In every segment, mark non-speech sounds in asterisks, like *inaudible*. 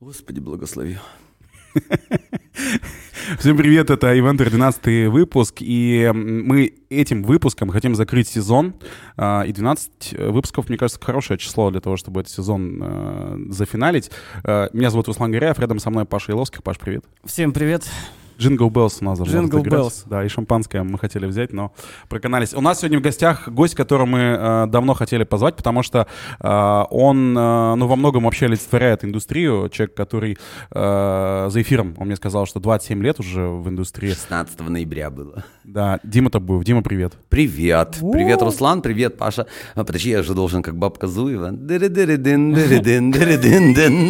Господи, благослови. Всем привет, это Ивентер 12 выпуск, и мы этим выпуском хотим закрыть сезон, а, и 12 выпусков, мне кажется, хорошее число для того, чтобы этот сезон э, зафиналить. Э, меня зовут Руслан Горяев, рядом со мной Паша Иловский. Паш, привет. Всем привет. Jingle Bells у нас даже Jingle Bells. Да, и шампанское мы хотели взять, но проканались. У нас сегодня в гостях гость, которого мы э, давно хотели позвать, потому что э, он, э, ну, во многом вообще олицетворяет индустрию. Человек, который э, за эфиром, он мне сказал, что 27 лет уже в индустрии. 16 ноября было. Да, Дима Табуев. Дима, привет. Привет. Привет, Руслан, привет, Паша. А, подожди, я же должен как бабка Зуева.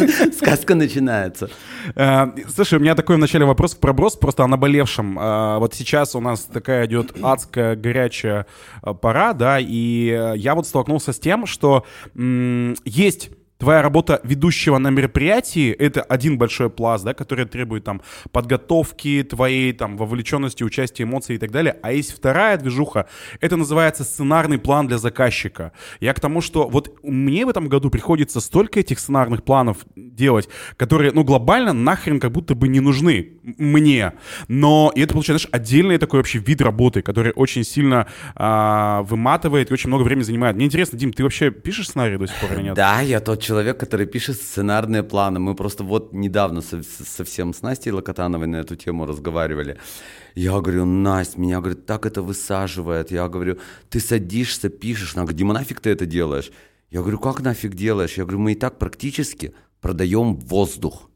*laughs* Сказка начинается. Э, слушай, у меня такой в начале вопрос проброс просто о наболевшем. А, вот сейчас у нас такая идет адская горячая а, пора, да, и я вот столкнулся с тем, что есть твоя работа ведущего на мероприятии — это один большой пласт, да, который требует там подготовки твоей, там, вовлеченности, участия, эмоций и так далее. А есть вторая движуха, это называется сценарный план для заказчика. Я к тому, что вот мне в этом году приходится столько этих сценарных планов делать, которые, ну, глобально нахрен как будто бы не нужны мне. Но и это, получается, знаешь, отдельный такой вообще вид работы, который очень сильно а, выматывает и очень много времени занимает. Мне интересно, Дим, ты вообще пишешь сценарий до сих пор или нет? Да, я тот человек, который пишет сценарные планы. Мы просто вот недавно со- совсем с Настей Локотановой на эту тему разговаривали. Я говорю, Настя, меня, говорит, так это высаживает. Я говорю, ты садишься, пишешь. Она говорит, Дима, нафиг ты это делаешь? Я говорю, как нафиг делаешь? Я говорю, мы и так практически продаем воздух.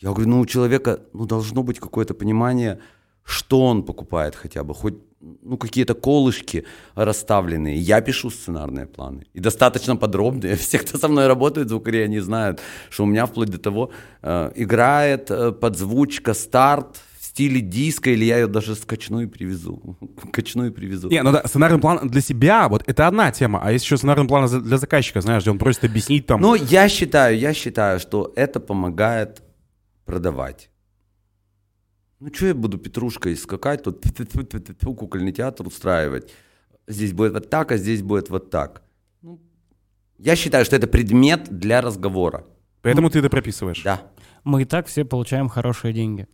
Я говорю, ну у человека ну, должно быть какое-то понимание, что он покупает хотя бы, хоть ну, какие-то колышки расставленные. Я пишу сценарные планы. И достаточно подробные. *laughs* Все, кто со мной работает, звукари, они знают, что у меня вплоть до того э, играет э, подзвучка, старт в стиле диска, или я ее даже скачну и привезу. *laughs* Качну и привезу. Не, ну да, сценарный план для себя, вот это одна тема, а есть еще сценарный план для заказчика, знаешь, где он просит объяснить там... Но я считаю, я считаю, что это помогает продавать. Ну, что я буду петрушкой скакать, тут кукольный театр устраивать. Здесь будет вот так, а здесь будет вот так. Ну, я считаю, что это предмет для разговора. Поэтому ты это прописываешь. Да. Мы и так все получаем хорошие деньги.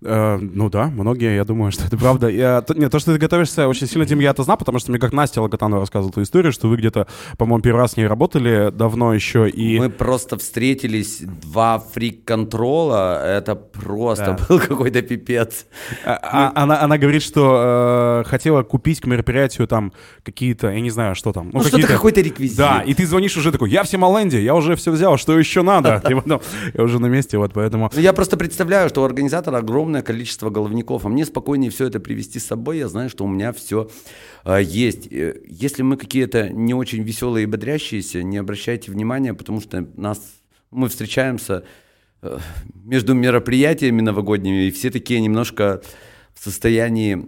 Э, ну да, многие, я думаю, *laughs* что это правда. Я, то, нет, то, что ты готовишься очень сильно, Дим, я это знал, потому что мне как Настя Логотанова рассказывала эту историю, что вы где-то, по-моему, первый раз с ней работали давно еще, и... Мы просто встретились, два фрик-контрола, это просто Да. был *laughs* какой-то пипец. А- а- она, она говорит, что э, хотела купить к мероприятию там какие-то, я не знаю, что там. Ну, что-то какие-то- какой-то реквизит. Да, и ты звонишь уже такой, я в Симоленде, я уже все взял, что еще надо? *laughs* Я уже на месте, вот поэтому... Ну, я просто представляю, что у организатора огромное количество головников, а мне спокойнее все это привести с собой. Я знаю, что у меня все есть. Э, Если мы какие-то не очень веселые и бодрящиеся, не обращайте внимания, потому что нас мы встречаемся э, между мероприятиями новогодними, и все такие немножко в состоянии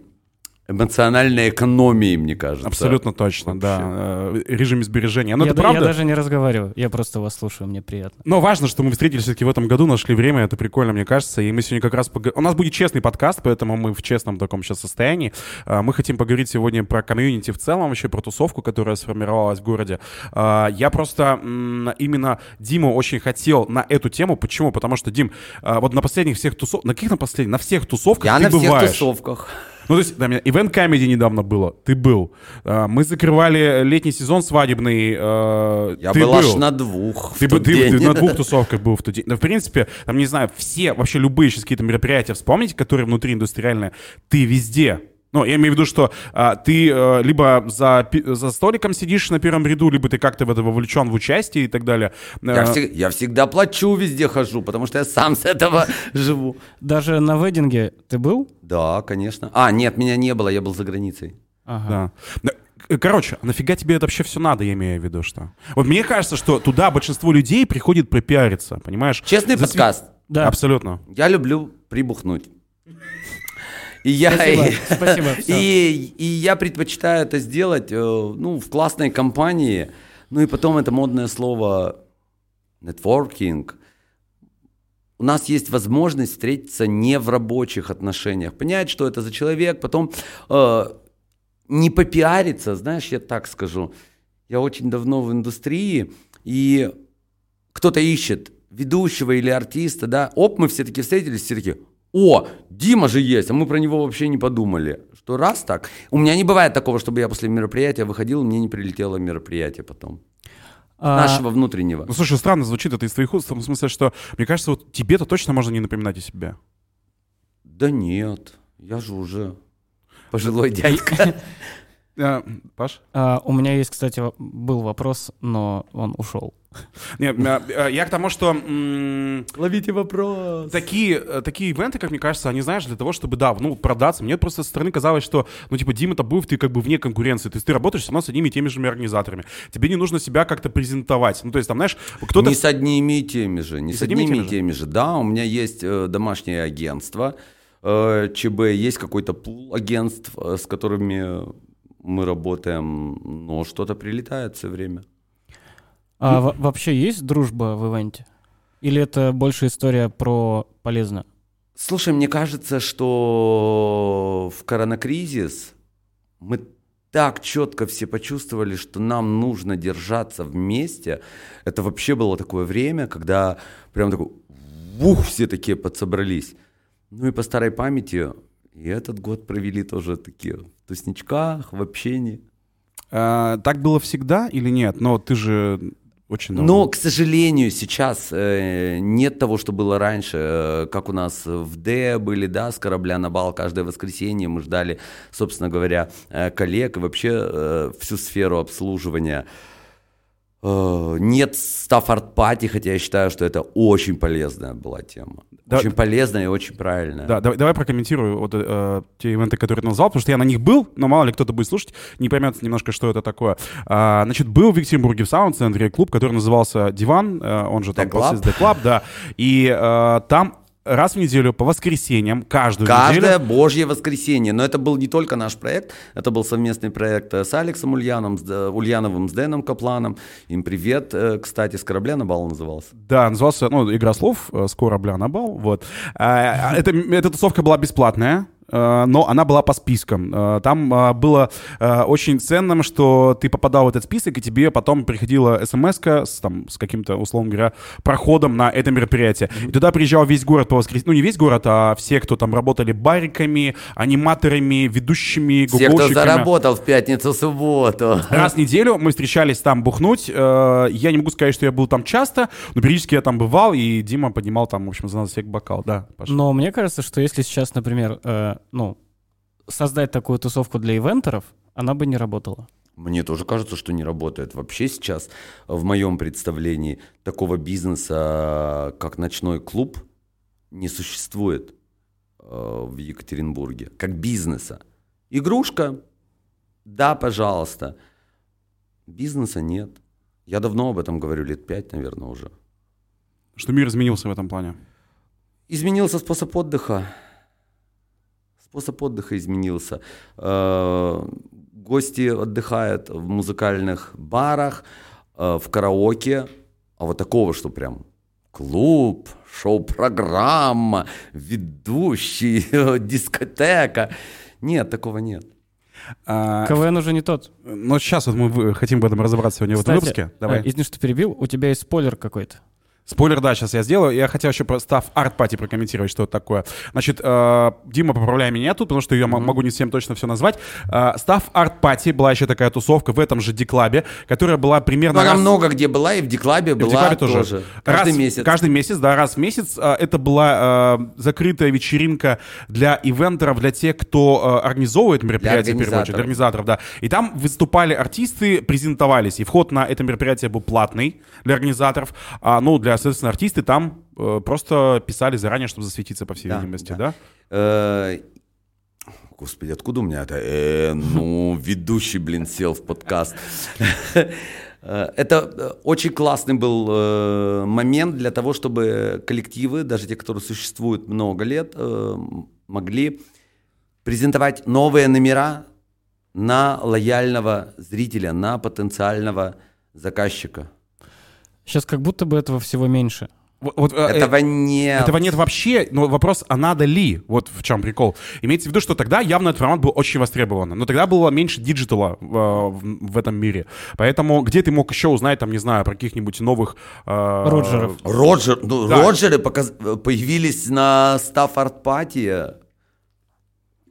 эмоциональной экономии, мне кажется. Абсолютно точно, да. Э, Режим сбережения. Но я, это да- правда. я даже не разговариваю, я просто вас слушаю, мне приятно. Но важно, что мы встретились все-таки в этом году, нашли время, это прикольно, мне кажется. И мы сегодня как раз... пог- У нас будет честный подкаст, поэтому мы в честном таком сейчас состоянии. А, Мы хотим поговорить сегодня про комьюнити в целом, вообще про тусовку, которая сформировалась в городе. А, Я просто именно Диму очень хотел на эту тему. Почему? Потому что, Дим, вот на последних всех тусовках... На каких на последних? На всех тусовках Я ты на всех бываешь. тусовках. Ну, то есть, меня Event Comedy недавно было, ты был. А, Мы закрывали летний сезон свадебный, э, Я ты был, аж на двух. Ты, ты- день. ты на двух тусовках был в тот день. Ну, в принципе, там, не знаю, все, вообще любые сейчас какие-то мероприятия вспомните, которые внутри индустриальные, ты везде. Ну, я имею в виду, что а, ты э, либо за, за столиком сидишь на первом ряду, либо ты как-то в это вовлечен в участие и так далее. Я, Э, всег- я всегда плачу, везде хожу, потому что я сам с этого *laughs* живу. Даже на вединге ты был? Да, конечно. А, нет, меня не было, я был за границей. Ага. Да. Короче, а нафига тебе это вообще все надо, я имею в виду, что? Вот мне кажется, что туда большинство людей приходит пропиариться, понимаешь? Честный Засве- подкаст. Да. Абсолютно. Я люблю прибухнуть. И я, Спасибо, и, спасибо, и, и я предпочитаю это сделать э, ну, в классной компании. Ну и потом это модное слово нетворкинг. У нас есть возможность встретиться не в рабочих отношениях, понять, что это за человек, потом э, не попиариться, знаешь, я так скажу. Я очень давно в индустрии, и кто-то ищет ведущего или артиста, да, оп, мы все таки встретились, все такие, о, Дима же есть, а мы про него вообще не подумали. Что раз так. У меня не бывает такого, чтобы я после мероприятия выходил, мне не прилетело мероприятие потом. А, Нашего внутреннего. Ну, слушай, странно звучит это из твоих уст, в том смысле, что, мне кажется, вот тебе-то точно можно не напоминать о себе. Да нет, я же уже пожилой *laughs* дядька. Э, Паш? а, у меня есть, кстати, был вопрос, но он ушел. Нет, э, я к тому, что Ловите вопрос. такие, э, такие ивенты, как мне кажется, они, знаешь, для того, чтобы, да, ну, продаться. Мне просто со стороны казалось, что, ну, типа, Дима Табуев, ты как бы вне конкуренции. То есть ты работаешь все равно с одними и теми же организаторами. Тебе не нужно себя как-то презентовать. Ну, то есть там, знаешь, кто-то... Не с одними и теми же, не с с одними и одними теми и же? теми же. Да, у меня есть э, домашнее агентство э, ЧБ, есть какой-то пул агентств, э, с которыми мы работаем, но что-то прилетает все время. А во- вообще есть дружба в ивенте? Или это больше история про полезно? Слушай, мне кажется, что в коронакризис мы так четко все почувствовали, что нам нужно держаться вместе. Это вообще было такое время, когда прям такой, ух, все такие подсобрались. Ну и по старой памяти и этот год провели тоже такие в тусничках, в общении. Э, так было всегда или нет? Но ты же очень давно. Но, к сожалению, сейчас э, нет того, что было раньше, э, как у нас в Д были, да, с корабля на бал каждое воскресенье. Мы ждали, собственно говоря, э, коллег и вообще э, всю сферу обслуживания. Нет staff art-party, хотя я считаю, что это очень полезная была тема. Да. Очень полезная и очень правильная. Да, давай, давай прокомментирую вот, э, те ивенты, которые ты назвал, потому что я на них был, но мало ли кто-то будет слушать, не поймет немножко, что это такое. А, значит, был в Екатеринбурге в саунд-центре клуб, который назывался «Диван», э, он же там The Club. «The Club», да, и э, там раз в неделю по воскресеньям, каждую Каждое неделю... божье воскресенье. Но это был не только наш проект, это был совместный проект э, с Алексом Ульяном, с, Ульяновым, с Дэном Капланом. Им привет, э, кстати, с корабля на бал назывался. Да, назывался, ну, «Игра слов», э, с корабля на бал, вот. А, это, эта тусовка была бесплатная, но она была по спискам. Э, Там э, было э, очень ценным, что ты попадал в этот список, и тебе потом приходила смс с, там, с каким-то, условно говоря, проходом на это мероприятие. И туда приезжал весь город по воскресеньям. Ну, не весь город, а все, кто там работали бариками, аниматорами, ведущими, Все, кто заработал в пятницу, субботу. Раз в неделю мы встречались там бухнуть. Э, Я не могу сказать, что я был там часто, но периодически я там бывал, и Дима поднимал там, в общем, за нас всех бокал. Да, Паша. Но мне кажется, что если сейчас, например, э, ну, создать такую тусовку для ивентеров, она бы не работала. Мне тоже кажется, что не работает. Вообще сейчас, в моем представлении, такого бизнеса, как ночной клуб, не существует э, в Екатеринбурге. Как бизнеса. Игрушка? Да, пожалуйста. Бизнеса нет. Я давно об этом говорю, лет пять, наверное, уже. Что мир изменился в этом плане. Изменился способ отдыха. Способ отдыха изменился. Э, Гости отдыхают в музыкальных барах, э, в караоке. А вот такого, что прям клуб, шоу-программа, ведущий, *laughs* дискотека. Нет, такого нет. А, КВН уже не тот. но сейчас вот мы хотим в этом разобраться сегодня в этом Кстати, выпуске. Давай. э, извини, что перебил, у тебя есть спойлер какой-то. Спойлер, да, сейчас я сделаю. Я хотел еще про staff art-party прокомментировать, что это такое. Значит, э, Дима, поправляй меня тут, потому что я м- могу не всем точно все назвать. Э, staff art-party была еще такая тусовка в этом же Диклабе, которая была примерно... Но она раз- много где была, и в Диклабе И в была Диклабе тоже. Каждый Раз- месяц. Каждый месяц, да, раз в месяц. А, Это была а, закрытая вечеринка для ивентеров, для тех, кто а, организовывает мероприятие, в первую очередь, для организаторов, да. И там выступали артисты, презентовались. И вход на это мероприятие был платный для организаторов. А, ну, для, соответственно, артисты там э, просто писали заранее, чтобы засветиться, по всей Да, видимости, да. да? Э, Господи, откуда у меня это? Э, ну, ведущий, блин, сел в подкаст. Э, Это э, очень классный был момент для того, чтобы коллективы, даже те, которые существуют много лет, могли презентовать новые номера на лояльного зрителя, на потенциального заказчика. Сейчас как будто бы этого всего меньше. Вот, вот, э, Этого нет. Этого нет вообще, но вопрос, а надо ли? Вот в чем прикол. Имеется в виду, что тогда явно этот формат был очень востребован, но тогда было меньше диджитала э, в, в этом мире. Поэтому где ты мог еще узнать, там, не знаю, про каких-нибудь новых... э, Роджеров. Роджер, ну, Да. Роджеры показ- появились на Стаффорд Пати.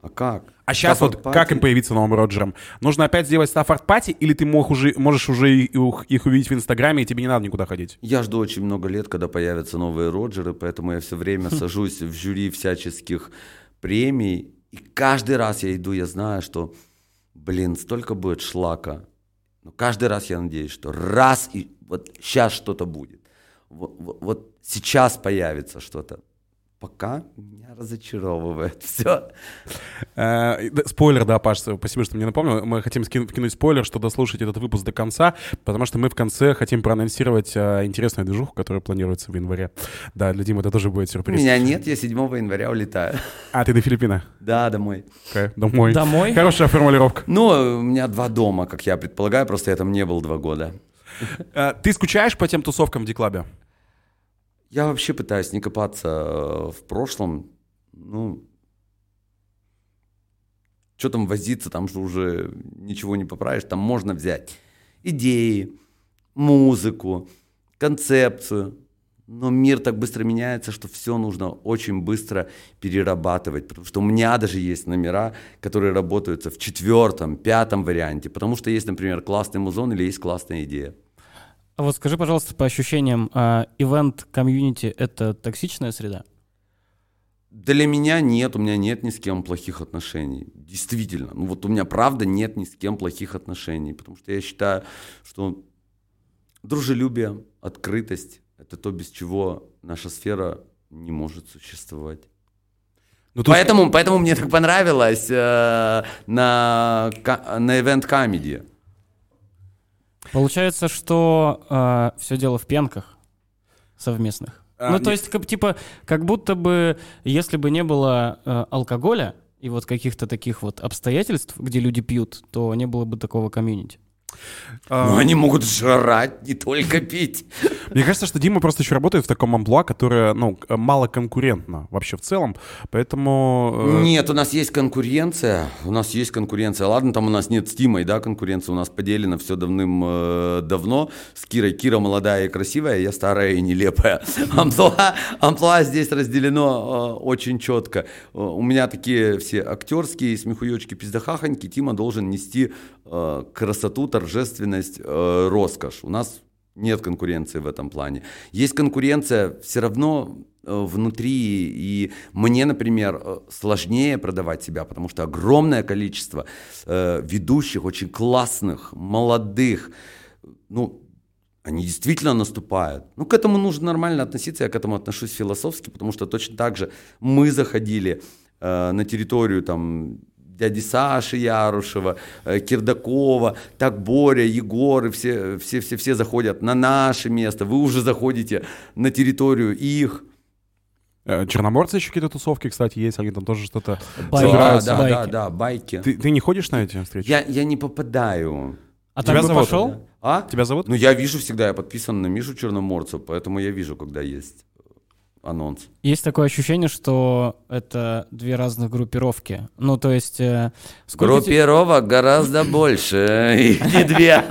А как? А сейчас Stafford вот как им Party? появиться новым Роджером? Нужно опять сделать Стаффорд Пати, или ты мог уже, можешь уже их их увидеть в Инстаграме, и тебе не надо никуда ходить? Я жду очень много лет, когда появятся новые Роджеры, поэтому я все время сажусь в жюри всяческих премий. И каждый раз я иду, я знаю, что, блин, столько будет шлака. Но каждый раз я надеюсь, что раз и вот сейчас что-то будет. Вот, вот- вот сейчас появится что-то. Пока меня разочаровывает *laughs* все. Э, Спойлер, да, Паш, спасибо, что мне напомнил. Мы хотим вкинуть спойлер, что дослушать этот выпуск до конца, потому что мы в конце хотим проанонсировать э, интересную движуху, которая планируется в январе. Да, для Димы это тоже будет сюрприз. Меня нет, я 7 января улетаю. А, ты до Филиппина? Да, домой. Окей, домой. Домой? Хорошая формулировка. Ну, у меня два дома, как я предполагаю, просто я там не был два года. Э, Ты скучаешь по тем тусовкам в Диклабе? Я вообще пытаюсь не копаться э, в прошлом. Ну, что там возиться, там же уже ничего не поправишь. Там можно взять идеи, музыку, концепцию. Но мир так быстро меняется, что все нужно очень быстро перерабатывать. Потому что у меня даже есть номера, которые работаются в четвертом, пятом варианте. Потому что есть, например, классный музон или есть классная идея. А вот скажи, пожалуйста, по ощущениям, а, event-community — это токсичная среда? Для меня нет, у меня нет ни с кем плохих отношений. Действительно. Ну вот у меня правда нет ни с кем плохих отношений. Потому что я считаю, что дружелюбие, открытость — это то, без чего наша сфера не может существовать. Ну, тут- Поэтому, поэтому мне так понравилось э, на, на Event Comedy. Получается, что все дело в пенках совместных. А, ну, не- то есть, как, типа, как будто бы, если бы не было э, алкоголя и вот каких-то таких вот обстоятельств, где люди пьют, то не было бы такого комьюнити. А, Но они могут жрать, не только пить. Мне кажется, что Дима просто еще работает в таком амплуа, которое, ну, мало конкурентно вообще в целом, поэтому... э, Нет, у нас есть конкуренция. У нас есть конкуренция. Ладно, там у нас нет с Тимой, да, конкуренция. У нас поделено все давным-давно. С Кирой. Кира молодая и красивая, я старая и нелепая. *laughs* Амплуа, амплуа здесь разделено э, очень четко. Э, у меня такие все актерские смехуёчки, пиздахахоньки. Тима должен нести э, красоту, торжественность, э, роскошь. У нас нет конкуренции в этом плане. Есть конкуренция все равно э, внутри, и мне, например, сложнее продавать себя, потому что огромное количество ведущих, очень классных, молодых, ну, они действительно наступают. Ну, к этому нужно нормально относиться, я к этому отношусь философски, потому что точно так же мы заходили на территорию там дяди Саши Ярушева, э, Кирдакова, так Боря, Егор, и все, все, все, все заходят на наше место, вы уже заходите на территорию их. э, Черноморцы еще какие-то тусовки, кстати, есть, они там тоже что-то Байки. да, собираются. да, байки. да, да, байки. Ты, ты не ходишь на эти встречи? Я, я не попадаю. А Тебя зовут, пошел? А? Тебя зовут? Ну, я вижу всегда, я подписан на Мишу Черноморцев, поэтому я вижу, когда есть анонс. Есть такое ощущение, что это две разных группировки. Ну, то есть... э, Группировок гораздо больше, *laughs* их не две.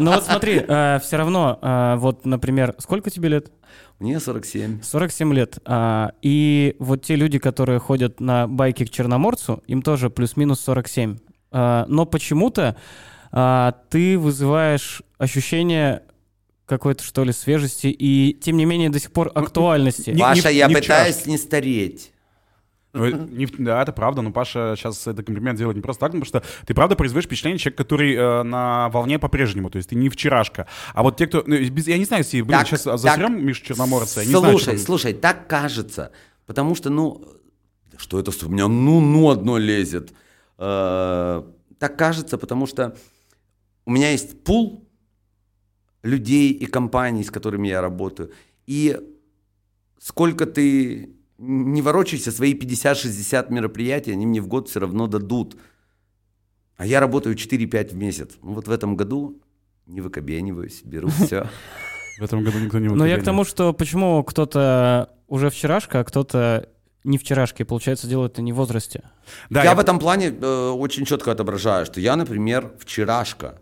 Ну вот смотри, все равно, э, вот, например, сколько тебе лет? Мне 47. 47 лет. А, И вот те люди, которые ходят на байке к Черноморцу, им тоже плюс-минус 47. А, Но почему-то а, ты вызываешь ощущение какой-то, что ли, свежести и, тем не менее, до сих пор актуальности. не- Паша, я не пытаюсь не стареть. Ну, не да, это правда, но Паша сейчас это комплимент делает не просто так, потому что ты правда производишь впечатление человека, который э, на волне по-прежнему, то есть ты не вчерашка. А вот те, кто... ну, без- я не знаю, если, блин, Так, сейчас так. засрем Мишу Черноморца, я не знаю, что Слушай, слушай, так кажется. Потому что, ну, что это у меня ну, ну одно лезет. Э, Так кажется, потому что у меня есть пул людей и компаний, с которыми я работаю. И сколько ты не ворочайся, свои 50-60 мероприятий они мне в год все равно дадут. А я работаю 4-5 в месяц. Ну вот в этом году не выкобениваюсь, беру *laughs* все. В этом году никто не Но я к тому, что почему кто-то уже вчерашка, а кто-то не вчерашки, получается, делают это не в возрасте. Да, я, я в этом плане э, очень четко отображаю, что я, например, вчерашка.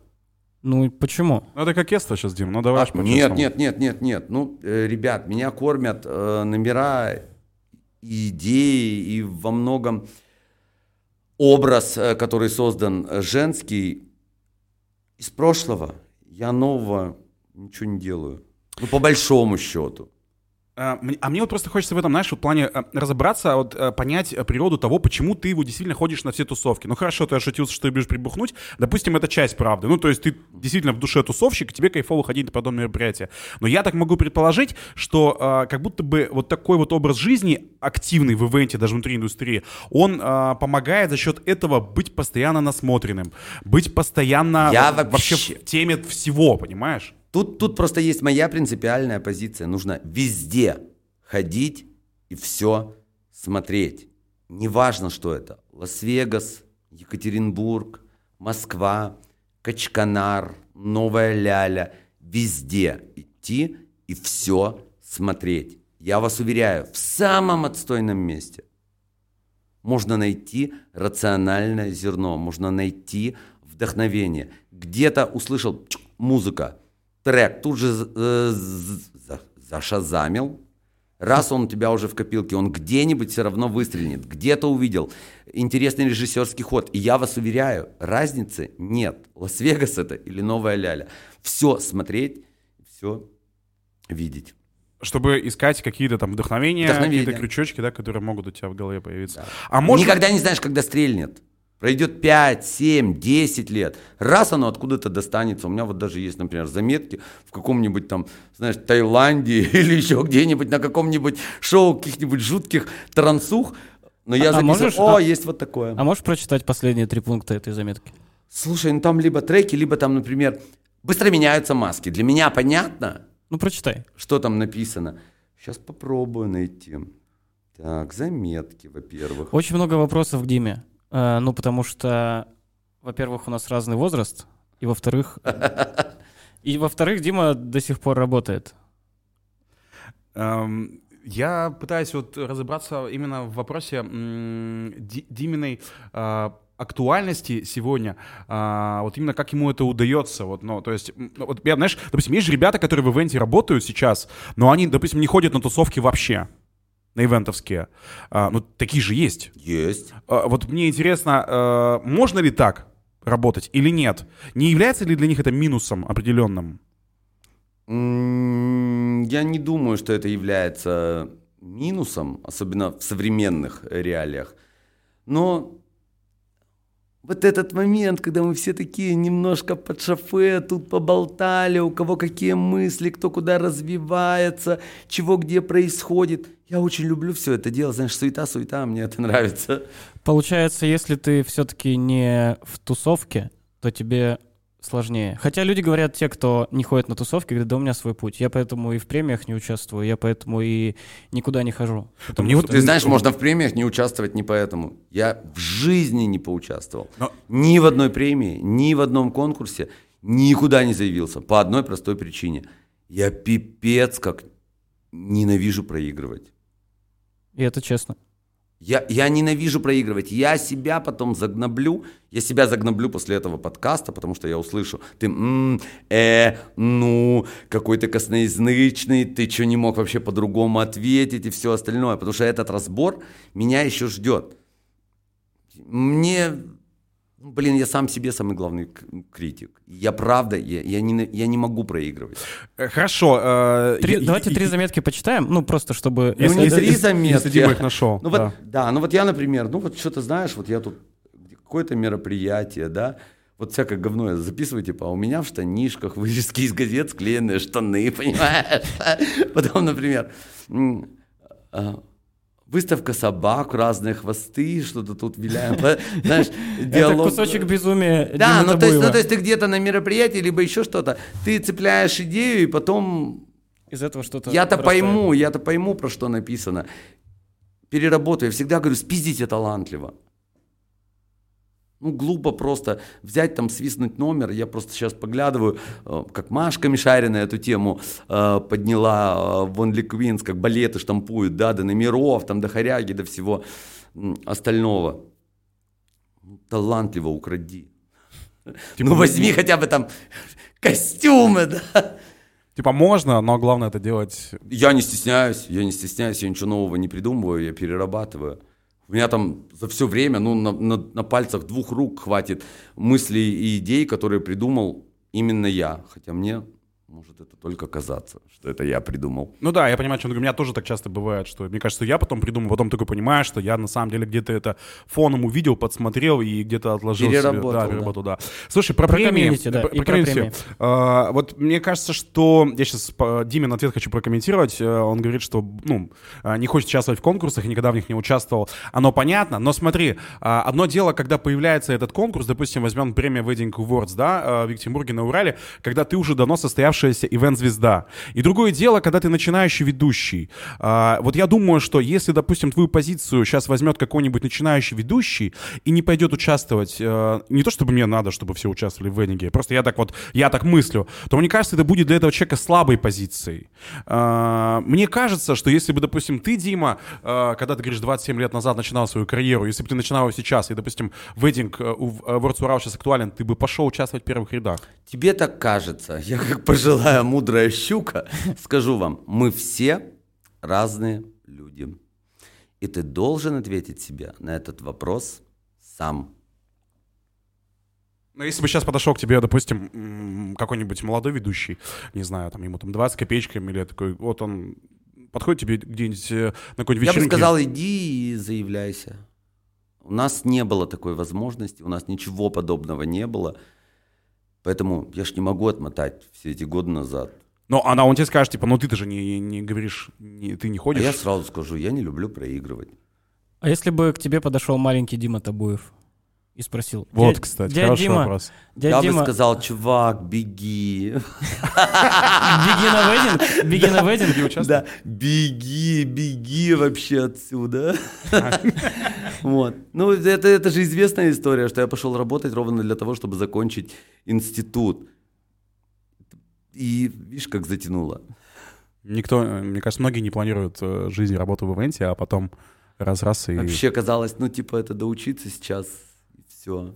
Ну и почему? Ну это как Эста сейчас, Дим, ну давай. А, нет, нет, нет, нет, нет. Ну, э, ребят, меня кормят э, номера идеи и во многом образ, э, который создан э, женский, из прошлого. Я нового ничего не делаю. Ну, по большому счету. А, а мне вот просто хочется в этом, знаешь, в плане э, разобраться, вот э, понять э, природу того, почему ты его действительно ходишь на все тусовки. Ну хорошо, ты ошутился, что ты будешь прибухнуть. Допустим, это часть правды. Ну, то есть ты действительно в душе тусовщик, и тебе кайфово ходить на подобные мероприятия. Но я так могу предположить, что как будто бы вот такой вот образ жизни, активный в ивенте, даже внутри индустрии, он помогает за счет этого быть постоянно насмотренным, быть постоянно я вообще... вообще в теме всего, понимаешь? Тут, тут просто есть моя принципиальная позиция. Нужно везде ходить и все смотреть. Неважно, что это. Лас-Вегас, Екатеринбург, Москва, Качканар, Новая Ляля. Везде идти и все смотреть. Я вас уверяю, в самом отстойном месте можно найти рациональное зерно, можно найти вдохновение. Где-то услышал музыка, трек тут же э, зашазамил. Раз он у тебя уже в копилке, он где-нибудь все равно выстрелит, где-то увидел интересный режиссерский ход. И я вас уверяю, разницы нет. Лас-Вегас это или Новая Ляля. Все смотреть, все видеть. Чтобы искать какие-то там вдохновения, вдохновения. какие-то крючочки, да, которые могут у тебя в голове появиться. Да. А может... Никогда не знаешь, когда стрельнет. Пройдет 5, 7, 10 лет. Раз оно откуда-то достанется. У меня вот даже есть, например, заметки в каком-нибудь там, знаешь, Таиланде *laughs* или еще где-нибудь на каком-нибудь шоу каких-нибудь жутких трансух. Но я а, записал, можешь, о, а, есть вот такое. А можешь прочитать последние три пункта этой заметки? Слушай, ну там либо треки, либо там, например, быстро меняются маски. Для меня понятно. Ну, прочитай. Что там написано. Сейчас попробую найти. Так, заметки, во-первых. Очень много вопросов к Диме. Э, ну, потому что, во-первых, у нас разный возраст, и во-вторых... *laughs* И во-вторых, Дима до сих пор работает. Эм, я пытаюсь вот разобраться именно в вопросе Диминой э, актуальности сегодня, а, вот именно как ему это удается, вот, ну, то есть, вот, я, знаешь, допустим, есть же ребята, которые в ивенте работают сейчас, но они, допустим, не ходят на тусовки вообще, на ивентовские. А, ну, такие же есть. Есть. А, вот мне интересно, а, можно ли так работать или нет? Не является ли для них это минусом определенным? Я не думаю, что это является минусом, особенно в современных реалиях. Но вот этот момент, когда мы все такие немножко под шофе, тут поболтали, у кого какие мысли, кто куда развивается, чего где происходит. Я очень люблю все это дело, знаешь, суета-суета, мне это нравится. Получается, если ты все-таки не в тусовке, то тебе сложнее. Хотя люди говорят, те, кто не ходит на тусовки, говорят, да у меня свой путь. Я поэтому и в премиях не участвую, я поэтому и никуда не хожу. Мне что... Ты знаешь, можно в премиях не участвовать не поэтому. Я в жизни не поучаствовал. Но... Ни в одной премии, ни в одном конкурсе никуда не заявился. По одной простой причине. Я пипец как ненавижу проигрывать. И это честно. Я, я ненавижу проигрывать. Я себя потом загноблю. Я себя загноблю после этого подкаста, потому что я услышу, ты, м, э, ну, какой ты косноязычный, ты что не мог вообще по-другому ответить и все остальное. Потому что этот разбор меня еще ждет. Мне Блин, я сам себе самый главный критик. Я правда, я, я, не, я не могу проигрывать. Э, хорошо. Э, три, я, давайте я, три заметки почитаем, ну просто чтобы... Ну если, не три заметки. Если Дима их нашел. Ну, да. Вот, да, ну вот я, например, ну вот что-то знаешь, вот я тут какое-то мероприятие, да, вот всякое говно я записываю, типа, а у меня в штанишках вырезки из газет, склеенные штаны, *laughs* понимаешь? Потом, например, а, выставка собак, разные хвосты, что-то тут виляем. *laughs* Знаешь, диалог. Это кусочек безумия. Да, ну то, есть, ну то есть ты где-то на мероприятии, либо еще что-то, ты цепляешь идею, и потом... Из этого что-то... Я-то пойму, я-то пойму, про что написано. Переработаю. Я всегда говорю, спиздите талантливо. Ну, глупо просто взять там, свистнуть номер. Я просто сейчас поглядываю, э, как Машка Мишарина эту тему э, подняла в Only Queens, как балеты штампуют, да, до номеров, там, до хоряги, до всего остального. Ну, талантливо укради. Типа, ну, возьми хотя бы там костюмы, да. Типа можно, но главное это делать... Я не стесняюсь, я не стесняюсь, я ничего нового не придумываю, я перерабатываю. У меня там за все время, ну, на, на, на пальцах двух рук хватит мыслей и идей, которые придумал именно я. Хотя мне может это только казаться, что это я придумал. Ну да, я понимаю, что у меня тоже так часто бывает, что мне кажется, я потом придумал, потом только понимаю, что я на самом деле где-то это фоном увидел, подсмотрел и где-то отложил переработал, себе. Да, переработал, да. да. Слушай, про, про премии. да, про, про премии. А, вот мне кажется, что я сейчас Димин ответ хочу прокомментировать. Э, он говорит, что ну, а, не хочет участвовать в конкурсах, никогда в них не участвовал. Оно понятно, но смотри, а, одно дело, когда появляется этот конкурс, допустим, возьмем премию Wedding Awards, да, в Екатеринбурге на Урале, когда ты уже давно состоявшаяся ивент-звезда звезда. И другое дело, когда ты начинающий ведущий. А, вот я думаю, что если, допустим, твою позицию сейчас возьмет какой-нибудь начинающий ведущий и не пойдет участвовать, а, не то чтобы мне надо, чтобы все участвовали в венниге, просто я так вот, я так мыслю, то мне кажется, это будет для этого человека слабой позицией. А, мне кажется, что если бы, допустим, ты, Дима, а, когда ты говоришь 27 лет назад начинал свою карьеру, если бы ты начинал его сейчас, и, допустим, вединг у Words Урал сейчас актуален, ты бы пошел участвовать в первых рядах. Тебе так кажется. Я как пожилая мудрая щука, скажу вам, мы все разные люди. И ты должен ответить себе на этот вопрос сам. Ну, если бы сейчас подошел к тебе, допустим, какой-нибудь молодой ведущий, не знаю, там ему там 20 копеечками или такой, вот он подходит тебе где-нибудь э, на какой-нибудь вечеринке. Я бы сказал, иди и заявляйся. У нас не было такой возможности, у нас ничего подобного не было. Поэтому я ж не могу отмотать все эти годы назад. Но она, он тебе скажет, типа, ну ты-то же не, не говоришь, не, ты не ходишь. А я сразу скажу, я не люблю проигрывать. А если бы к тебе подошел маленький Дима Табуев и спросил... Вот, кстати, дядя хороший Дима, вопрос. Дядя я Дима, бы сказал, чувак, беги. Беги на вединг? Беги на вединг? Да, беги, беги вообще отсюда. *laughs* Вот. Ну, это, это же известная история, что я пошел работать ровно для того, чтобы закончить институт. И видишь, как затянуло. Никто, мне кажется, многие не планируют э, жизнь, работу в ивенте, а потом раз-раз и... Вообще казалось, ну, типа, это доучиться сейчас, и все.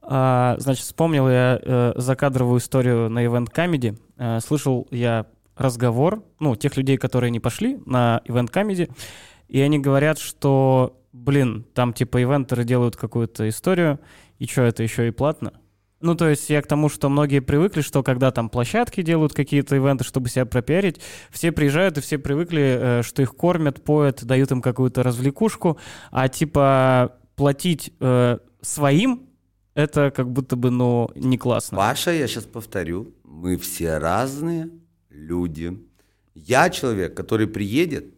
А, значит, вспомнил я э, закадровую историю на Event Comedy. Э, слышал я разговор, ну, тех людей, которые не пошли на Event Comedy, и они говорят, что, блин, там типа ивентеры делают какую-то историю, и что, это еще и платно? Ну, то есть я к тому, что многие привыкли, что когда там площадки делают какие-то ивенты, чтобы себя пропиарить, все приезжают и все привыкли, э, что их кормят, поят, дают им какую-то развлекушку, а типа платить э, своим это как будто бы, ну, не классно. Паша, я сейчас повторю, мы все разные люди. Я человек, который приедет,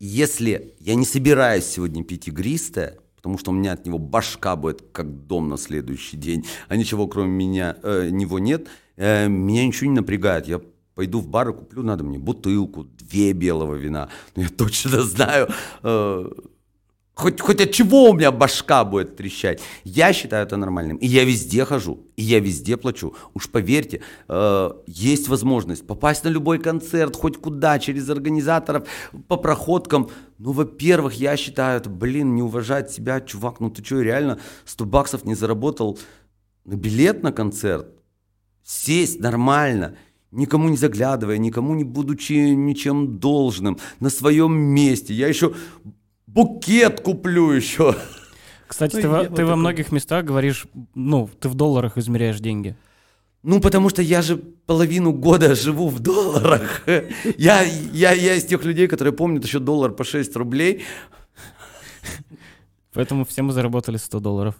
если я не собираюсь сегодня пить игристое, потому что у меня от него башка будет как дом на следующий день, а ничего кроме меня, э, него нет, э, меня ничего не напрягает. Я пойду в бар и куплю, надо мне бутылку, две белого вина. Но я точно знаю, э, Хоть, хоть от чего у меня башка будет трещать. Я считаю это нормальным. И я везде хожу, и я везде плачу. Уж поверьте, э, есть возможность попасть на любой концерт, хоть куда, через организаторов, по проходкам. Ну, во-первых, я считаю это, блин, не уважать себя, чувак, ну ты что, реально 100 баксов не заработал на билет на концерт? Сесть нормально, никому не заглядывая, никому не будучи ничем должным, на своем месте. Я еще букет куплю еще. Кстати, ну, ты, во, ты во многих местах говоришь, ну, ты в долларах измеряешь деньги. Ну, потому что я же половину года живу в долларах. *laughs* Я, я, я из тех людей, которые помнят еще доллар по 6 рублей. Поэтому все мы заработали 100 долларов.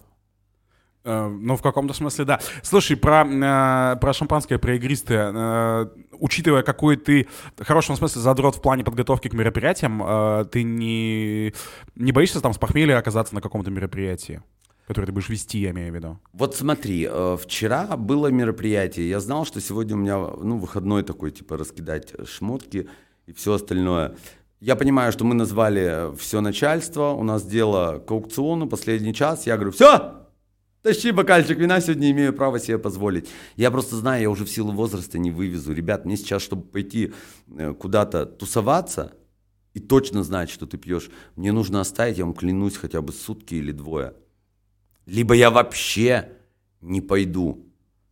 Э, ну, в каком-то смысле, да. Слушай, про, э, про шампанское, про игристое. Э, учитывая, какой ты, в хорошем смысле, задрот в плане подготовки к мероприятиям, э, ты не, не боишься там с похмелья оказаться на каком-то мероприятии? которое ты будешь вести, я имею в виду. Вот смотри, э, вчера было мероприятие, я знал, что сегодня у меня, ну, выходной такой, типа, раскидать шмотки и все остальное. Я понимаю, что мы назвали все начальство, у нас дело к аукциону, последний час, я говорю, все, Тащи бокальчик вина, сегодня имею право себе позволить. Я просто знаю, я уже в силу возраста не вывезу. Ребят, мне сейчас, чтобы пойти э, куда-то тусоваться и точно знать, что ты пьешь, мне нужно оставить, я вам клянусь, хотя бы сутки или двое. Либо я вообще не пойду,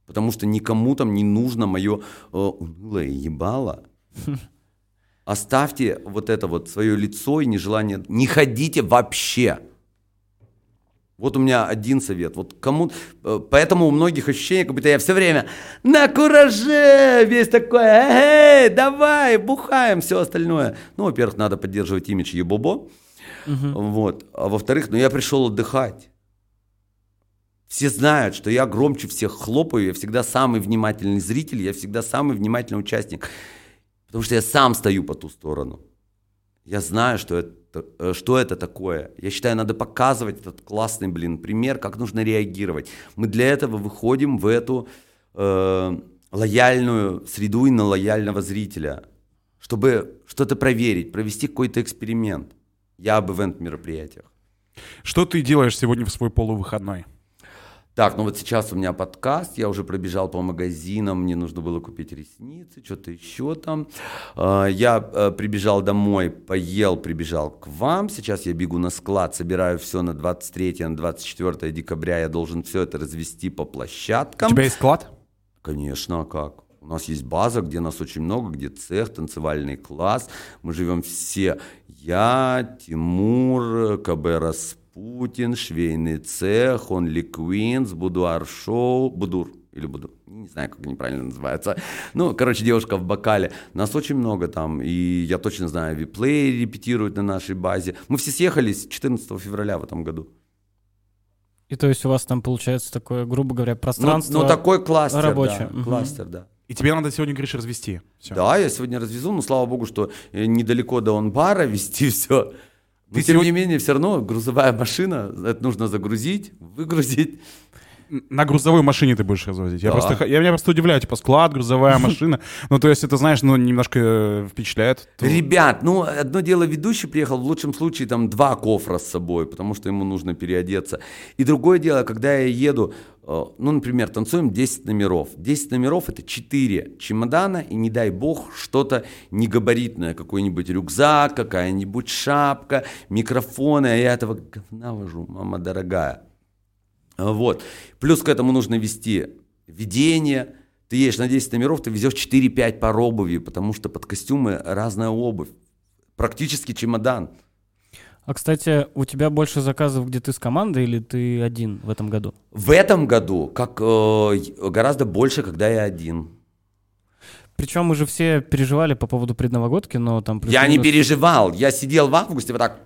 потому что никому там не нужно мое э, унылое ебало. *laughs* Оставьте вот это вот свое лицо и нежелание. Не ходите вообще. Вот у меня один совет. Вот кому... э, Поэтому у многих ощущение, как будто я все время на кураже, весь такой, эй, давай, бухаем, все остальное. Ну, во-первых, надо поддерживать имидж ебобо. Вот. А во-вторых, ну я пришел отдыхать. Все знают, что я громче всех хлопаю, я всегда самый внимательный зритель, я всегда самый внимательный участник. Потому что я сам стою по ту сторону. Я знаю, что это, что это такое. Я считаю, надо показывать этот классный, блин, пример, как нужно реагировать. Мы для этого выходим в эту э, лояльную среду и на лояльного зрителя, чтобы что-то проверить, провести какой-то эксперимент. Я об ивент-мероприятиях. Что ты делаешь сегодня в свой полувыходной? Так, ну вот сейчас у меня подкаст, я уже пробежал по магазинам, мне нужно было купить ресницы, что-то еще там. А, Я э, прибежал домой, поел, прибежал к вам. Сейчас я бегу на склад, собираю все на 23 на 24 декабря. Я должен все это развести по У площадкам. тебя есть склад? Конечно, а как? У нас есть база, где нас очень много, где цех, танцевальный класс. Мы живем все. Я, Тимур, КБ Распутин, швейный цех, Only Queens, Будуар Шоу, Будур или Будур, не знаю, как они правильно называются. Ну, короче, девушка в бокале. Нас очень много там, и я точно знаю, виплей репетируют на нашей базе. Мы все съехались 14 февраля в этом году. И то есть у вас там получается такое, грубо говоря, Ну, пространство. ну, такой кластер, рабочее. да, Мгм. кластер, да. И тебе надо сегодня, говоришь, развести. Все. Да, я сегодня развезу, но слава богу, что недалеко до онбара вести все. Но Ты тем сегодня- не менее, все равно грузовая машина, это нужно загрузить, выгрузить. На грузовой машине ты будешь развозить. Я Да. просто, х- я меня просто удивляю, типа склад, грузовая *laughs* машина. Ну, то есть это, знаешь, ну, немножко э, впечатляет. Ребят, ну, одно дело, ведущий приехал, в лучшем случае, там, два кофра с собой, потому что ему нужно переодеться. И другое дело, когда я еду, э, ну, например, танцуем 10 номеров. 10 номеров – это 4 чемодана, и не дай бог что-то негабаритное, какой-нибудь рюкзак, какая-нибудь шапка, микрофоны, а я этого говна вожу, мама дорогая. Вот. Плюс к этому нужно вести ведение. Ты едешь на 10 номеров, ты везешь 4-5 пар обуви, потому что под костюмы разная обувь. Практически чемодан. А, кстати, у тебя больше заказов, где ты с командой или ты один в этом году? В этом году как э, гораздо больше, когда я один. Причем мы же все переживали по поводу предновогодки, но там Я не переживал. Я сидел в августе вот так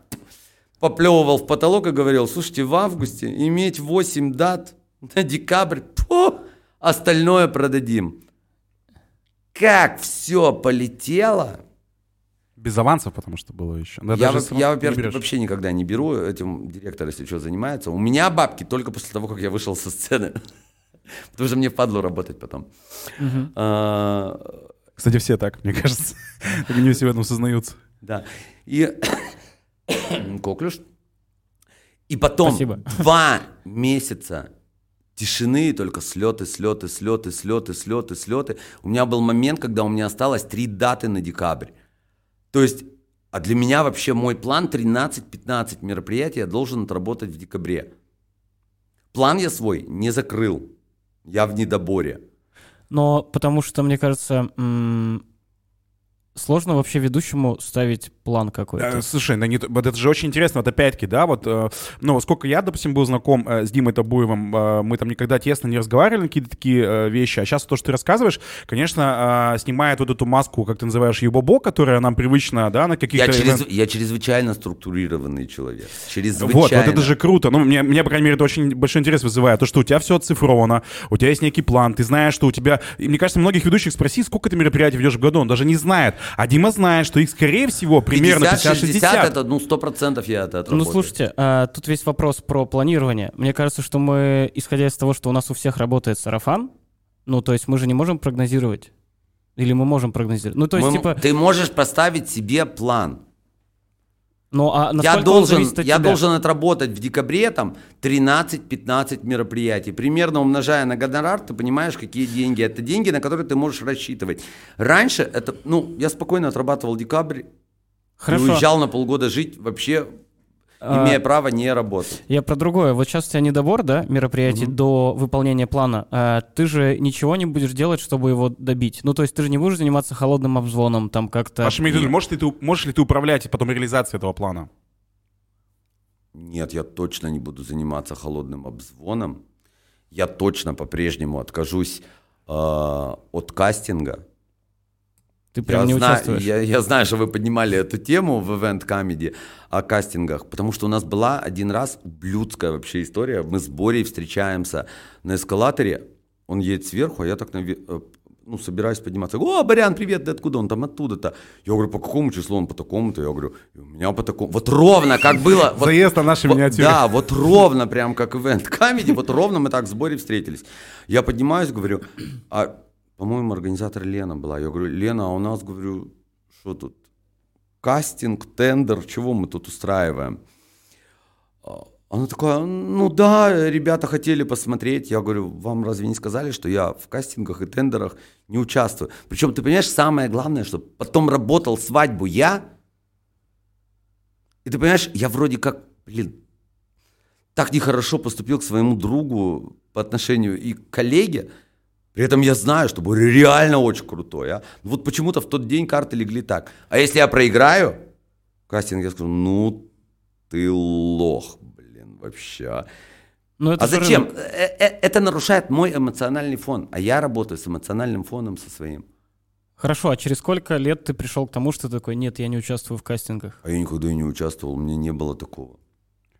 поплевывал в потолок и говорил, слушайте, в августе иметь 8 дат на декабрь, фу, остальное продадим. Как все полетело. Без авансов, потому что было еще. Да, я, даже во- я, во-первых, вообще никогда не беру. Этим директор, если что, занимается. У меня бабки только после того, как я вышел со сцены. *laughs* Потому что мне впадло работать потом. А, Кстати, все так, мне кажется. *laughs* Не все в этом сознаются. Да. И коклюш. И потом Спасибо. два месяца тишины, только слеты, слеты, слеты, слеты, слеты, слеты. У меня был момент, когда у меня осталось три даты на декабрь. То есть, а для меня вообще мой план 13-15 мероприятий я должен отработать в декабре. План я свой не закрыл. Я в недоборе. Но потому что, мне кажется, сложно вообще ведущему ставить план какой-то. Э, Слушай, да не вот это же очень интересно, вот опять-таки, да, вот, э, ну, сколько я, допустим, был знаком э, с Димой Табуевым, э, мы там никогда тесно не разговаривали на какие-то такие э, вещи, а сейчас то, что ты рассказываешь, конечно, э, снимает вот эту маску, как ты называешь, ебобо, которая нам привычна, да, на каких-то... Я, чрез- ивент- я чрезвычайно структурированный человек. Чрезвычайно. Вот, вот это же круто. Ну, мне, мне, по крайней мере, это очень большой интерес вызывает. То, что у тебя все оцифровано, у тебя есть некий план, ты знаешь, что у тебя... И мне кажется, многих ведущих спроси, сколько ты мероприятий ведешь в году, он даже не знает. А Дима знает, что их, скорее всего, примерно 50-60 50-60. это, ну, 100% я это отработаю. Ну, слушайте, а, тут весь вопрос про планирование. Мне кажется, что мы, исходя из того, что у нас у всех работает сарафан, ну, то есть мы же не можем прогнозировать. Или мы можем прогнозировать? Ну, то есть, Мы- типа, Ты можешь поставить себе план. Ну, а Я должен, я тебя? должен отработать в декабре там 13-15 мероприятий. Примерно умножая на гонорар, ты понимаешь, какие деньги. Это деньги, на которые ты можешь рассчитывать. Раньше это, ну, я спокойно отрабатывал декабрь Хорошо. и уезжал на полгода жить, вообще А, имея право не работать. Я про другое. Вот сейчас у тебя недобор, да, мероприятий до выполнения плана. А ты же ничего не будешь делать, чтобы его добить. Ну, то есть ты же не будешь заниматься холодным обзвоном, там как-то... Паша, имеет в виду, можешь ли, ты, можешь ли ты управлять потом реализацией этого плана? Нет, я точно не буду заниматься холодным обзвоном. Я точно по-прежнему откажусь э, от кастинга. Ты прям не знаю, участвуешь. Я, я знаю, что вы поднимали эту тему в Event Comedy о кастингах, потому что у нас была один раз ублюдская вообще история. Мы с Борей встречаемся на эскалаторе, он едет сверху, а я так наве- э, ну, собираюсь подниматься. О, Барян, привет, ты откуда? Он там оттуда-то. Я говорю, по какому числу? Он по такому-то. Я говорю, «И у меня по такому. Вот ровно, как было. Вот, Заезд на нашей вот- миниатюре. Да, вот ровно, прям как Event Comedy, вот ровно мы так в сборе встретились. Я поднимаюсь, говорю, а, по-моему, организатор Лена была. Я говорю, Лена, а у нас, говорю, что тут? Кастинг, тендер, чего мы тут устраиваем? А, Она такая, ну да, ребята хотели посмотреть. Я говорю, вам разве не сказали, что я в кастингах и тендерах не участвую? Причем, ты понимаешь, самое главное, что потом работал свадьбу я. И ты понимаешь, я вроде как, блин, так нехорошо поступил к своему другу по отношению и к коллеге. При этом я знаю, что Боря реально очень крутой. А? Вот почему-то в тот день карты легли так. А если я проиграю, кастинг, я скажу, ну ты лох, блин, вообще. а». Ну, это А зачем? рынок. Э, э, Это нарушает мой эмоциональный фон. А я работаю с эмоциональным фоном со своим. Хорошо, а через сколько лет ты пришел к тому, что ты такой, нет, я не участвую в кастингах? А я никогда и не участвовал, у меня не было такого.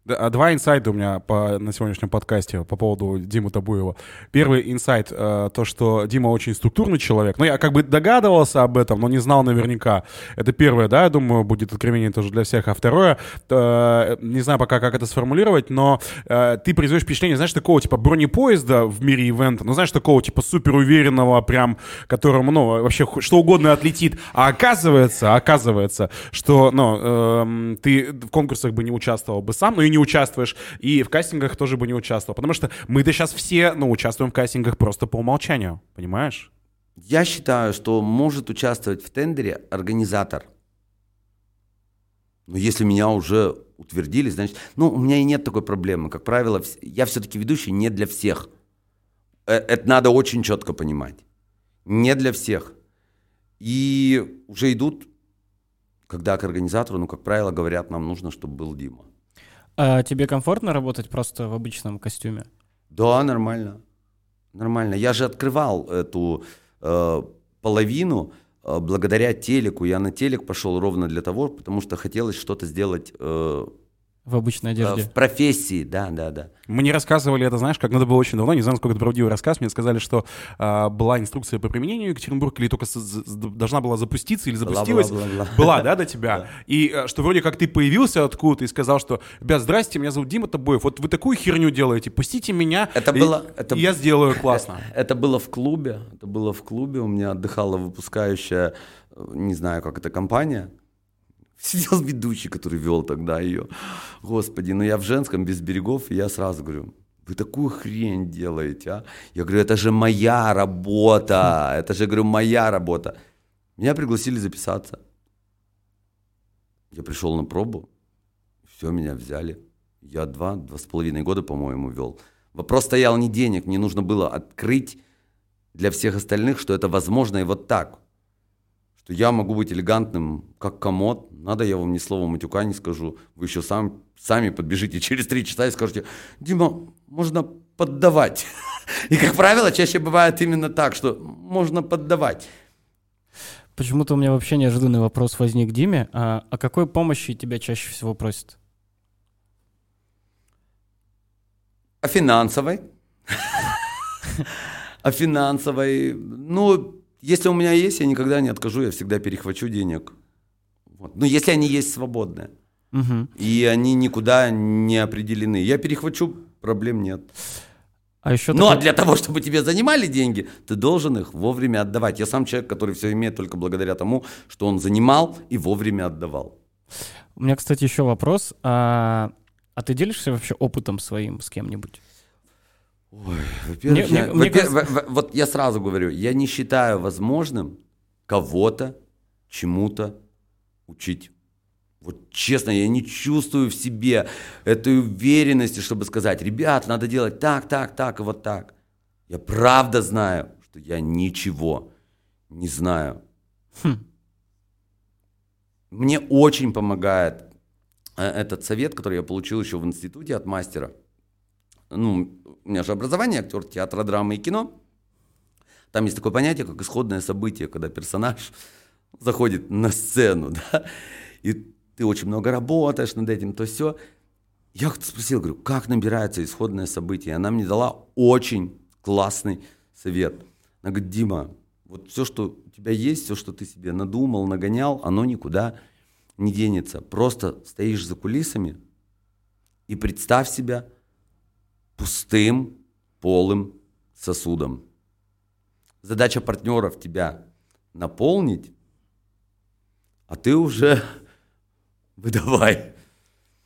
Да, а Два инсайта у меня по, на сегодняшнем подкасте по поводу Димы Табуева. Первый инсайт, э, то, что Дима очень структурный человек. Ну, я как бы догадывался об этом, но не знал наверняка. Это первое, да, я думаю, будет откровение тоже для всех. А второе, э, не знаю пока, как это сформулировать, но э, ты производишь впечатление, знаешь, такого типа бронепоезда в мире ивента, ну, знаешь, такого типа супер уверенного, прям, которому, ну, вообще что угодно отлетит. А оказывается, оказывается, что, ну, эм, ты в конкурсах бы не участвовал бы сам, но и не участвуешь, и в кастингах тоже бы не участвовал. Потому что мы-то сейчас все, ну, участвуем в кастингах просто по умолчанию, понимаешь? Я считаю, что может участвовать в тендере организатор. Но если меня уже утвердили, значит... Ну, у меня и нет такой проблемы. Как правило, я все-таки ведущий не для всех. Э, Это надо очень четко понимать. Не для всех. И уже идут, когда к организатору, ну, как правило, говорят, нам нужно, чтобы был Дима. А тебе комфортно работать просто в обычном костюме? Да, нормально. Нормально. Я же открывал эту э, половину э, благодаря телеку. Я на телек пошел ровно для того, потому что хотелось что-то сделать э, В обычной э, одежде? в профессии. Да, да, да. Мне рассказывали это, знаешь, как надо было очень давно, не знаю, насколько это правдивый рассказ, мне сказали, что а, была инструкция по применению Екатеринбург, или только с- с- должна была запуститься, или запустилась. была, была, была. Была, да, до тебя? И э, что вроде как ты появился откуда-то и сказал, что, ребят, здрасте, меня зовут Дима Табоев, вот вы такую херню делаете, пустите меня, Это и- было- это- и я сделаю классно. *laughs* Это было в клубе. Это было в клубе. У меня отдыхала выпускающая, э, не знаю, как это компания. Сидел *laughs* ведущий, который вел тогда ее. Господи, ну я в женском без берегов, и я сразу говорю, вы такую хрень делаете, а? Я говорю, это же моя работа, это же, говорю, моя работа. Меня пригласили записаться. Я пришел на пробу, все, меня взяли. Я два, два с половиной года, по-моему, вел. Вопрос стоял не денег, мне нужно было открыть для всех остальных, что это возможно и вот так. Что я могу быть элегантным, как комод. Надо, я вам ни слова матюка не скажу. Вы еще сам, сами подбежите *laughs* через три часа и скажете, Дима, можно поддавать. *laughs* И, как правило, чаще бывает именно так, что можно поддавать. Почему-то у меня вообще неожиданный вопрос возник Диме. А, о какой помощи тебя чаще всего просят? О финансовой. О *laughs* финансовой. Ну, если у меня есть, я никогда не откажу, я всегда перехвачу денег. Вот. Ну, если они есть свободные. Мгм. И они никуда не определены. Я перехвачу, проблем нет. А еще Но такой- для того, чтобы тебе занимали деньги, ты должен их вовремя отдавать. Я сам человек, который все имеет только благодаря тому, что он занимал и вовремя отдавал. У меня, кстати, еще вопрос. А, а ты делишься вообще опытом своим с кем-нибудь? Ой, во-первых, Мне- я, мне- мне во-пер- кажется- во- во- вот я сразу говорю, я не считаю возможным кого-то чему-то учить. Вот честно, я не чувствую в себе этой уверенности, чтобы сказать, ребят, надо делать так, так, так и вот так. Я правда знаю, что я ничего не знаю. Хм. Мне очень помогает э, этот совет, который я получил еще в институте от мастера. Ну, у меня же образование актер театра, драмы и кино. Там есть такое понятие, как исходное событие, когда персонаж заходит на сцену, *laughs* да, и ты очень много работаешь над этим, то все. Я спросил, говорю, как набирается исходное событие? Она мне дала очень классный совет. Она говорит, Дима, вот все, что у тебя есть, все, что ты себе надумал, нагонял, оно никуда не денется. Просто стоишь за кулисами и представь себя пустым, полым сосудом. Задача партнеров тебя наполнить, а ты уже *laughs* выдавай.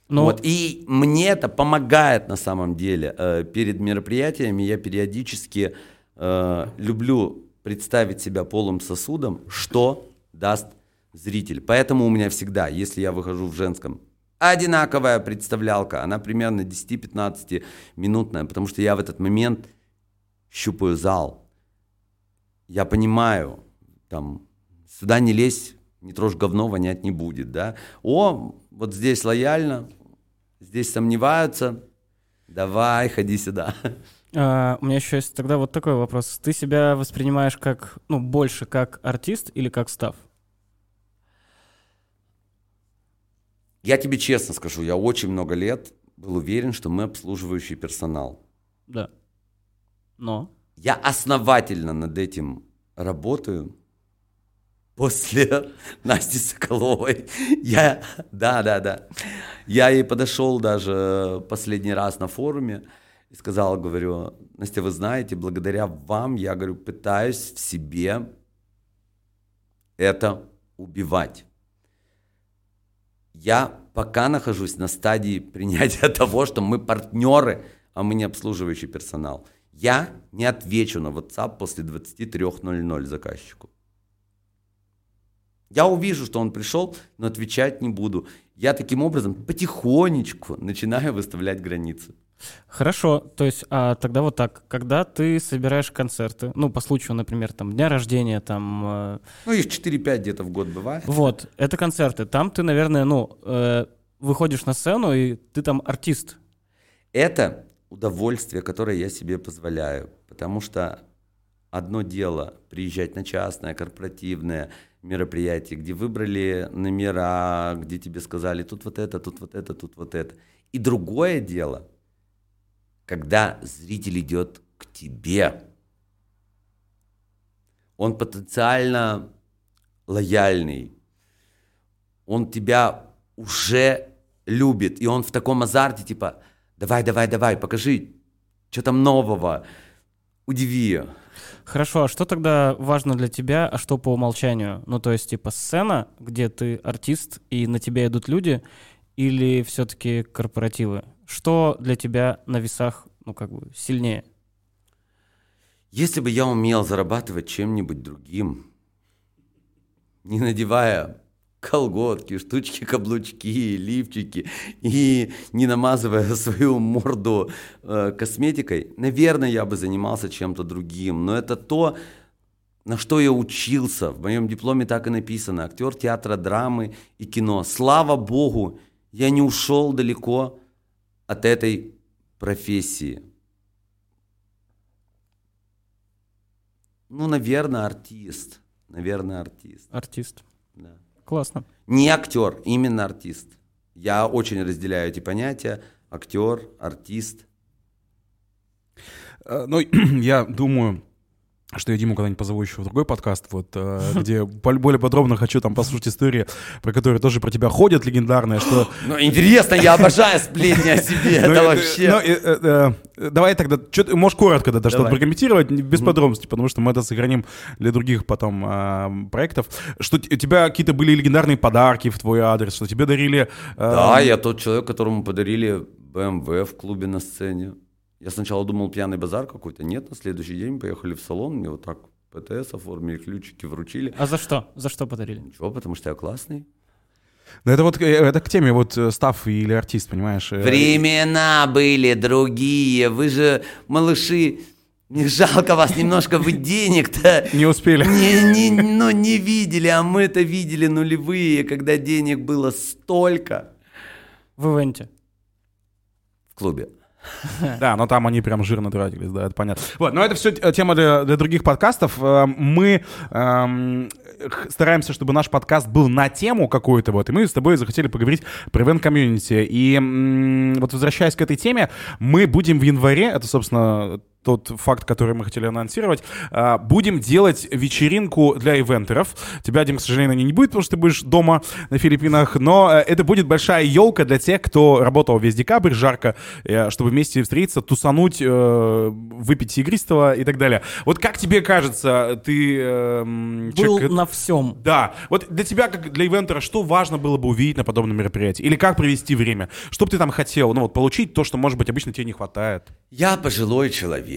Ну, Вот. И мне это помогает на самом деле. Э, Перед мероприятиями я периодически э, люблю представить себя полым сосудом, что даст зритель. Поэтому у меня всегда, если я выхожу в женском, одинаковая представлялка, она примерно 10-15 минутная, потому что я в этот момент щупаю зал. Я понимаю, там, сюда не лезь, не трожь говно, вонять не будет, да. О, вот здесь лояльно, здесь сомневаются, давай, ходи сюда. а, у меня еще есть тогда вот такой вопрос. Ты себя воспринимаешь как, ну, больше как артист или как став? Я тебе честно скажу, я очень много лет был уверен, что мы обслуживающий персонал. Да. Но. Я основательно над этим работаю после Насти Соколовой. Я, да, да, да. Я ей подошел даже последний раз на форуме и сказал, говорю, Настя, вы знаете, благодаря вам я, говорю, пытаюсь в себе это убивать. Я пока нахожусь на стадии принятия *laughs* того, что мы партнеры, а мы не обслуживающий персонал. Я не отвечу на WhatsApp после 23.00 заказчику. Я увижу, что он пришел, но отвечать не буду. Я таким образом потихонечку начинаю выставлять границы. Хорошо, то есть а, тогда вот так, когда ты собираешь концерты, ну, по случаю, например, там, дня рождения, там, э, Ну, их 4-5 где-то в год бывает. вот, это концерты, там ты, наверное, ну, э, выходишь на сцену, и ты там артист. Это удовольствие, которое я себе позволяю, потому что одно дело приезжать на частное, корпоративное мероприятие, где выбрали номера, где тебе сказали тут вот это, тут вот это, тут вот это. И другое дело, когда зритель идет к тебе. Он потенциально лояльный, он тебя уже любит, и он в таком азарте, типа, давай, давай, давай, покажи, что там нового, удиви. Хорошо, а что тогда важно для тебя, а что по умолчанию? Ну, то есть, типа, сцена, где ты артист, и на тебя идут люди, или все-таки корпоративы? Что для тебя на весах, ну, как бы, сильнее? Если бы я умел зарабатывать чем-нибудь другим, не надевая колготки, штучки, каблучки, лифчики и не намазывая *laughs* свою морду э, косметикой, наверное, я бы занимался чем-то другим. Но это то, на что я учился. В моем дипломе так и написано. Актер театра, драмы и кино. Слава богу, я не ушел далеко от этой профессии. Ну, наверное, артист. Наверное, артист. Артист. Да. Классно. Не актер, именно артист. Я очень разделяю эти понятия. Актер, артист. Э, Ну, *clears throat* я думаю, что я Диму когда-нибудь позову еще в другой подкаст, вот, э, *laughs* где более подробно хочу там послушать истории, про которые тоже про тебя ходят легендарные, что... *gasps* Ну, интересно, я обожаю сплетни о себе, *laughs* Ну, это вообще... ну, э, э, Давай тогда, можешь коротко да, что-то прокомментировать, без подробностей, потому что мы это сохраним для других потом а, проектов. Что у тебя какие-то были легендарные подарки в твой адрес, что тебе дарили... э, Да, я тот человек, которому подарили BMW в клубе на сцене. Я сначала думал, пьяный базар какой-то. Нет, на следующий день поехали в салон, мне вот так ПТС оформили, ключики вручили. А за что? За что подарили? Ничего, потому что я классный. Да это вот, э, это к теме вот э, став или артист, понимаешь? э, Времена были другие. Вы же, малыши, мне жалко вас немножко, вы денег-то Не успели. не, не, ну, не видели, а мы-то видели нулевые, когда денег было столько В ивенте. в клубе. *laughs* Да, но там они прям жирно тратились, да, это понятно. Вот, но это все тема для, для других подкастов. Э, Мы эм, стараемся, чтобы наш подкаст был на тему какую-то, вот, и мы с тобой захотели поговорить про event комьюнити. И м, вот возвращаясь к этой теме, мы будем в январе, это, собственно, тот факт, который мы хотели анонсировать, а, будем делать вечеринку для ивентеров. Тебя, Дим, к сожалению, не будет, потому что ты будешь дома на Филиппинах, но э, это будет большая елка для тех, кто работал весь декабрь жарко, э, чтобы вместе встретиться, тусануть, э, выпить игристого и так далее. Вот как тебе кажется, ты... э, м, Был человек- на всем. да, вот для тебя, как для ивентера, что важно было бы увидеть на подобном мероприятии? Или как провести время? Что бы ты там хотел? Ну вот получить то, что, может быть, обычно тебе не хватает. Я пожилой человек.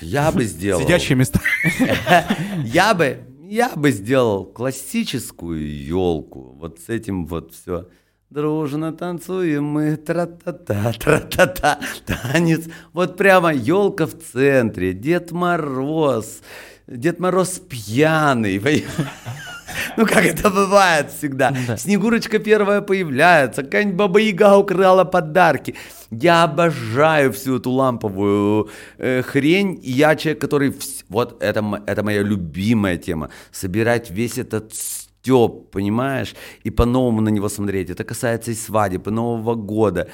Я бы сделал... Сидящие места. *laughs* Я бы, я бы сделал классическую елку. Вот с этим вот все. Дружно танцуем мы, тра-та-та, тра-та-та, танец. Вот прямо елка в центре, Дед Мороз, Дед Мороз пьяный. *laughs* Ну, как это бывает всегда. Да. Снегурочка первая появляется, какая-нибудь Баба-Яга украла подарки. Я обожаю всю эту ламповую э, хрень. И я человек, который... вс- Вот это, это моя любимая тема. Собирать весь этот стёб, понимаешь? И по-новому на него смотреть. Это касается и свадеб, и Нового года.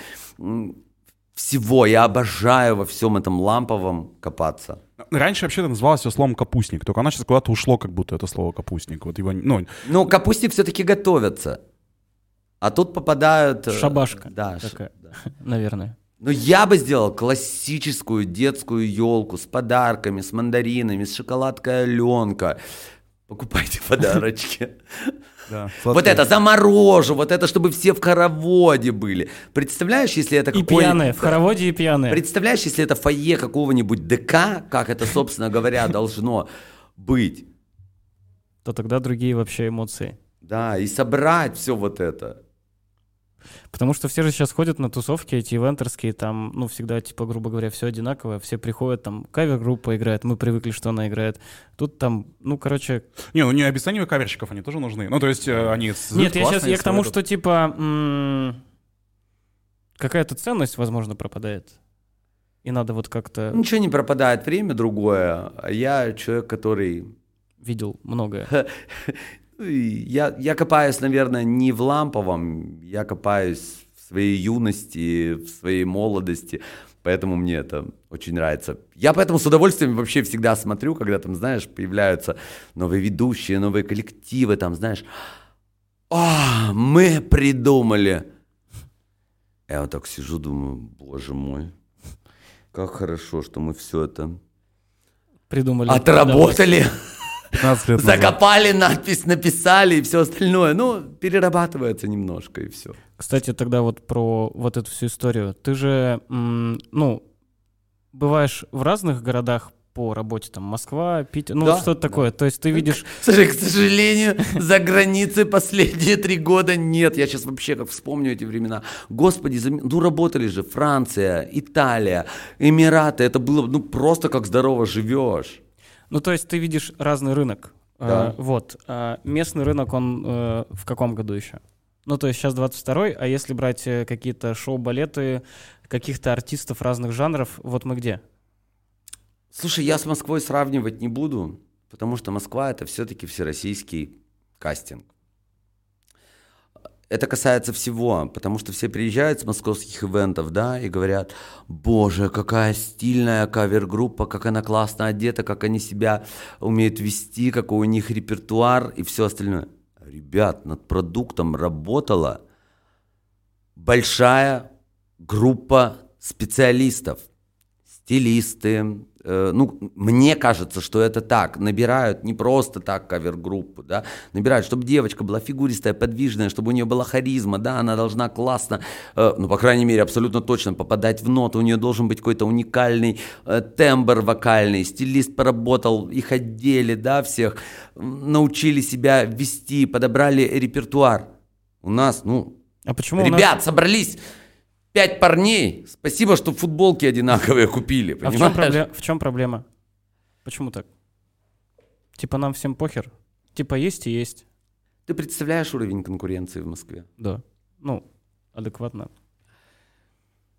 Всего. Я обожаю во всем этом ламповом копаться. Раньше вообще это называлось всё словом капустник, только оно сейчас куда-то ушло, как будто это слово капустник. Вот его, ну, Ну, капустник все-таки готовятся. А тут попадают... э, Шабашка Да, ш- такая. *laughs* Наверное. Ну, я бы сделал классическую детскую елку с подарками, с мандаринами, с шоколадкой Аленка. Покупайте *laughs* подарочки. Да. Вот это заморожу, вот это, чтобы все в хороводе были. Представляешь, если это И пьяные, в хороводе и пьяные. Представляешь, если это фойе какого-нибудь ДК, как это, собственно говоря, *laughs* должно быть. То тогда другие вообще эмоции. Да, и собрать все вот это. Потому что все же сейчас ходят на тусовки эти ивентерские, там, ну, всегда, типа, грубо говоря, все одинаковое, все приходят, там, кавер-группа играет, мы привыкли, что она играет. Тут там, ну, короче... Не, ну не обесценивай каверщиков, они тоже нужны. Ну, то есть э, они... Нет, я сейчас, я к тому, что, типа, какая-то ценность, возможно, пропадает. И надо вот как-то... Ничего не пропадает, время другое. А я человек, который Видел многое. *laughs* Ну, Я, я копаюсь, наверное, не в ламповом, я копаюсь в своей юности, в своей молодости, поэтому мне это очень нравится. Я поэтому с удовольствием вообще всегда смотрю, когда там, знаешь, появляются новые ведущие, новые коллективы, там, знаешь, а, мы придумали. Я вот так сижу, думаю, боже мой, как хорошо, что мы все это Придумали. отработали. 15 лет назад. Закопали надпись, написали и все остальное. Ну, перерабатывается немножко и все. Кстати, тогда вот про вот эту всю историю. Ты же, ну, бываешь в разных городах по работе, там, Москва, Питер, ну, Да, что-то да. такое. То есть ты видишь... *laughs* Слушай, к сожалению, за границей последние три года нет. Я сейчас вообще как вспомню эти времена. Господи, зам- ну работали же Франция, Италия, Эмираты. Это было ну просто как здорово живешь. Ну, то есть ты видишь разный рынок. Да. Э, вот. А местный рынок, он э, в каком году еще? Ну, то есть сейчас 22-й, а если брать э, какие-то шоу-балеты, каких-то артистов разных жанров, вот мы где? Слушай, я с Москвой сравнивать не буду, потому что Москва это все-таки всероссийский кастинг. Это касается всего, потому что все приезжают с московских ивентов, да, и говорят, боже, какая стильная кавер-группа, как она классно одета, как они себя умеют вести, какой у них репертуар и все остальное. Ребят, над продуктом работала большая группа специалистов, стилисты, Э, ну, мне кажется, что это так. Набирают не просто так кавер-группу, да, набирают, чтобы девочка была фигуристая, подвижная, чтобы у нее была харизма, да, она должна классно, э, ну, по крайней мере, абсолютно точно попадать в ноту, у нее должен быть какой-то уникальный э, тембр вокальный, стилист поработал, их отдели, да, всех, научили себя вести, подобрали репертуар. У нас, ну, а почему ребят, нас... собрались пять парней. Спасибо, что футболки одинаковые купили. А в чем, проблема? в чем проблема? Почему так? Типа нам всем похер? Типа есть и есть. Ты представляешь уровень конкуренции в Москве? Да. Ну, адекватно.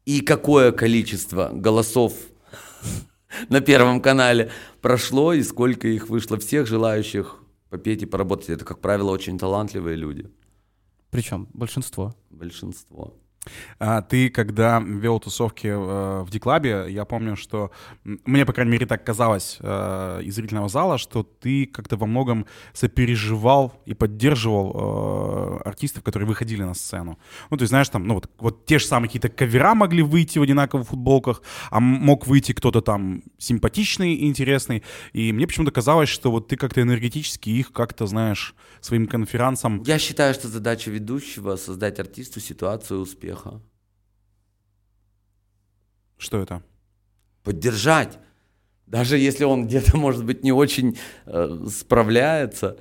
И какое количество голосов на Первом канале прошло, и сколько их вышло всех желающих попеть и поработать. Это, как правило, очень талантливые люди. Причем большинство. Большинство. А ты, когда вел тусовки э, в Диклабе, я помню, что мне, по крайней мере, так казалось э, из зрительного зала, что ты как-то во многом сопереживал и поддерживал э, артистов, которые выходили на сцену. Ну, есть, знаешь, там, ну, вот, вот те же самые какие-то кавера могли выйти в одинаковых футболках, а мог выйти кто-то там симпатичный и интересный. И мне почему-то казалось, что вот ты как-то энергетически их как-то, знаешь, своим конферансом... Я считаю, что задача ведущего — создать артисту ситуацию успеха успеха. Что это? Поддержать. Даже если он где-то, *laughs* может быть, не очень э, справляется,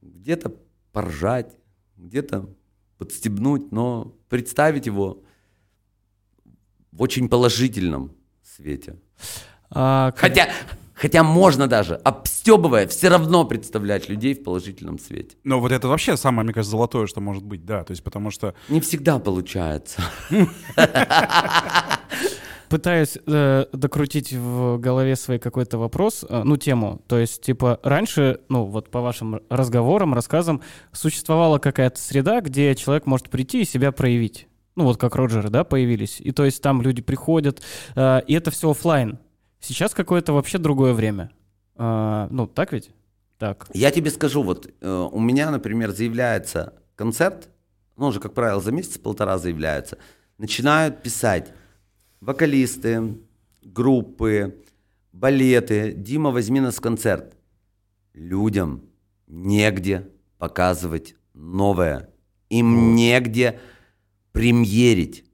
где-то поржать, где-то подстебнуть, но представить его в очень положительном свете. А, Хотя, Хотя можно даже, обстебывая, все равно представлять людей в положительном свете. Но вот это вообще самое, мне кажется, золотое, что может быть, да. То есть потому что... Не всегда получается. Пытаюсь э, докрутить в голове свой какой-то вопрос, э, ну, тему. То есть, типа, раньше, ну, вот по вашим разговорам, рассказам, существовала какая-то среда, где человек может прийти и себя проявить. Ну, вот как Роджеры, да, появились. И то есть там люди приходят, э, и это все офлайн. Сейчас какое-то вообще другое время. А, ну, так ведь? Так. Я тебе скажу, вот э, у меня, например, заявляется концерт, ну, уже, как правило, за месяц-полтора заявляется, начинают писать вокалисты, группы, балеты. Дима, возьми нас в концерт. Людям негде показывать новое. Им негде премьерить.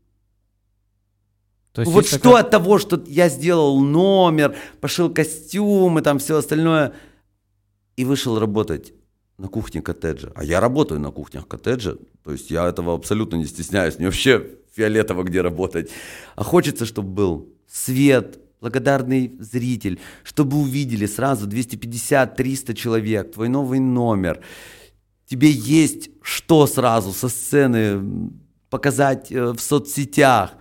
То есть вот что такая... от того, что я сделал номер, пошил костюмы, там все остальное, и вышел работать на кухне коттеджа. А я работаю на кухнях коттеджа, то есть я этого абсолютно не стесняюсь, мне вообще фиолетово где работать. А хочется, чтобы был свет, благодарный зритель, чтобы увидели сразу 250-300 человек, твой новый номер. Тебе есть что сразу со сцены показать э, в соцсетях –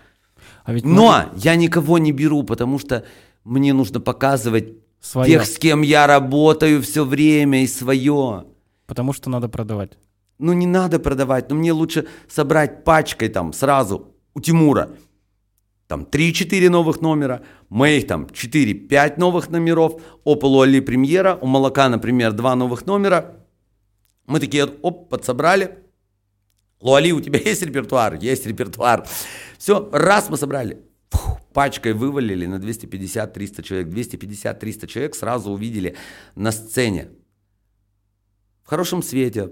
а ведь Но мы... я никого не беру, потому что мне нужно показывать свое. тех, с кем я работаю все время и свое. Потому что надо продавать. Ну не надо продавать, но мне лучше собрать пачкой там сразу у Тимура там 3-4 новых номера, моих там 4-5 новых номеров, Opel Али премьера, у Молока, например, 2 новых номера. Мы такие, оп, подсобрали, Луали, у тебя *laughs* есть репертуар? Есть репертуар. Все, раз мы собрали. Фух, пачкой вывалили на 250-300 человек. 250-300 человек сразу увидели на сцене. В хорошем свете,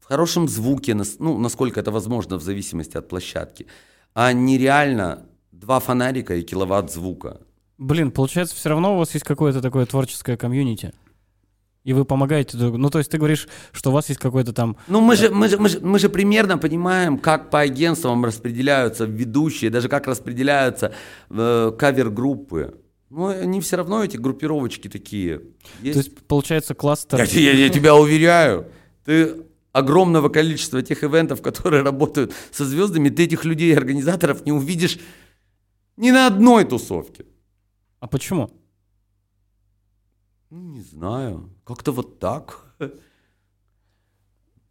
в хорошем звуке, ну, насколько это возможно в зависимости от площадки. А нереально два фонарика и киловатт звука. Блин, получается, все равно у вас есть какое-то такое творческое комьюнити. И вы помогаете друг Ну, то есть ты говоришь, что у вас есть какой-то там... Ну, мы же, мы, же, мы, же, мы же примерно понимаем, как по агентствам распределяются ведущие, даже как распределяются э, кавер-группы. Ну, они все равно, эти группировочки такие. Есть. То есть, получается, кластер... Я, я, я тебя уверяю, ты огромного количества тех ивентов, которые работают со звездами, ты этих людей, организаторов не увидишь ни на одной тусовке. А почему? Ну, не знаю. Как-то вот так.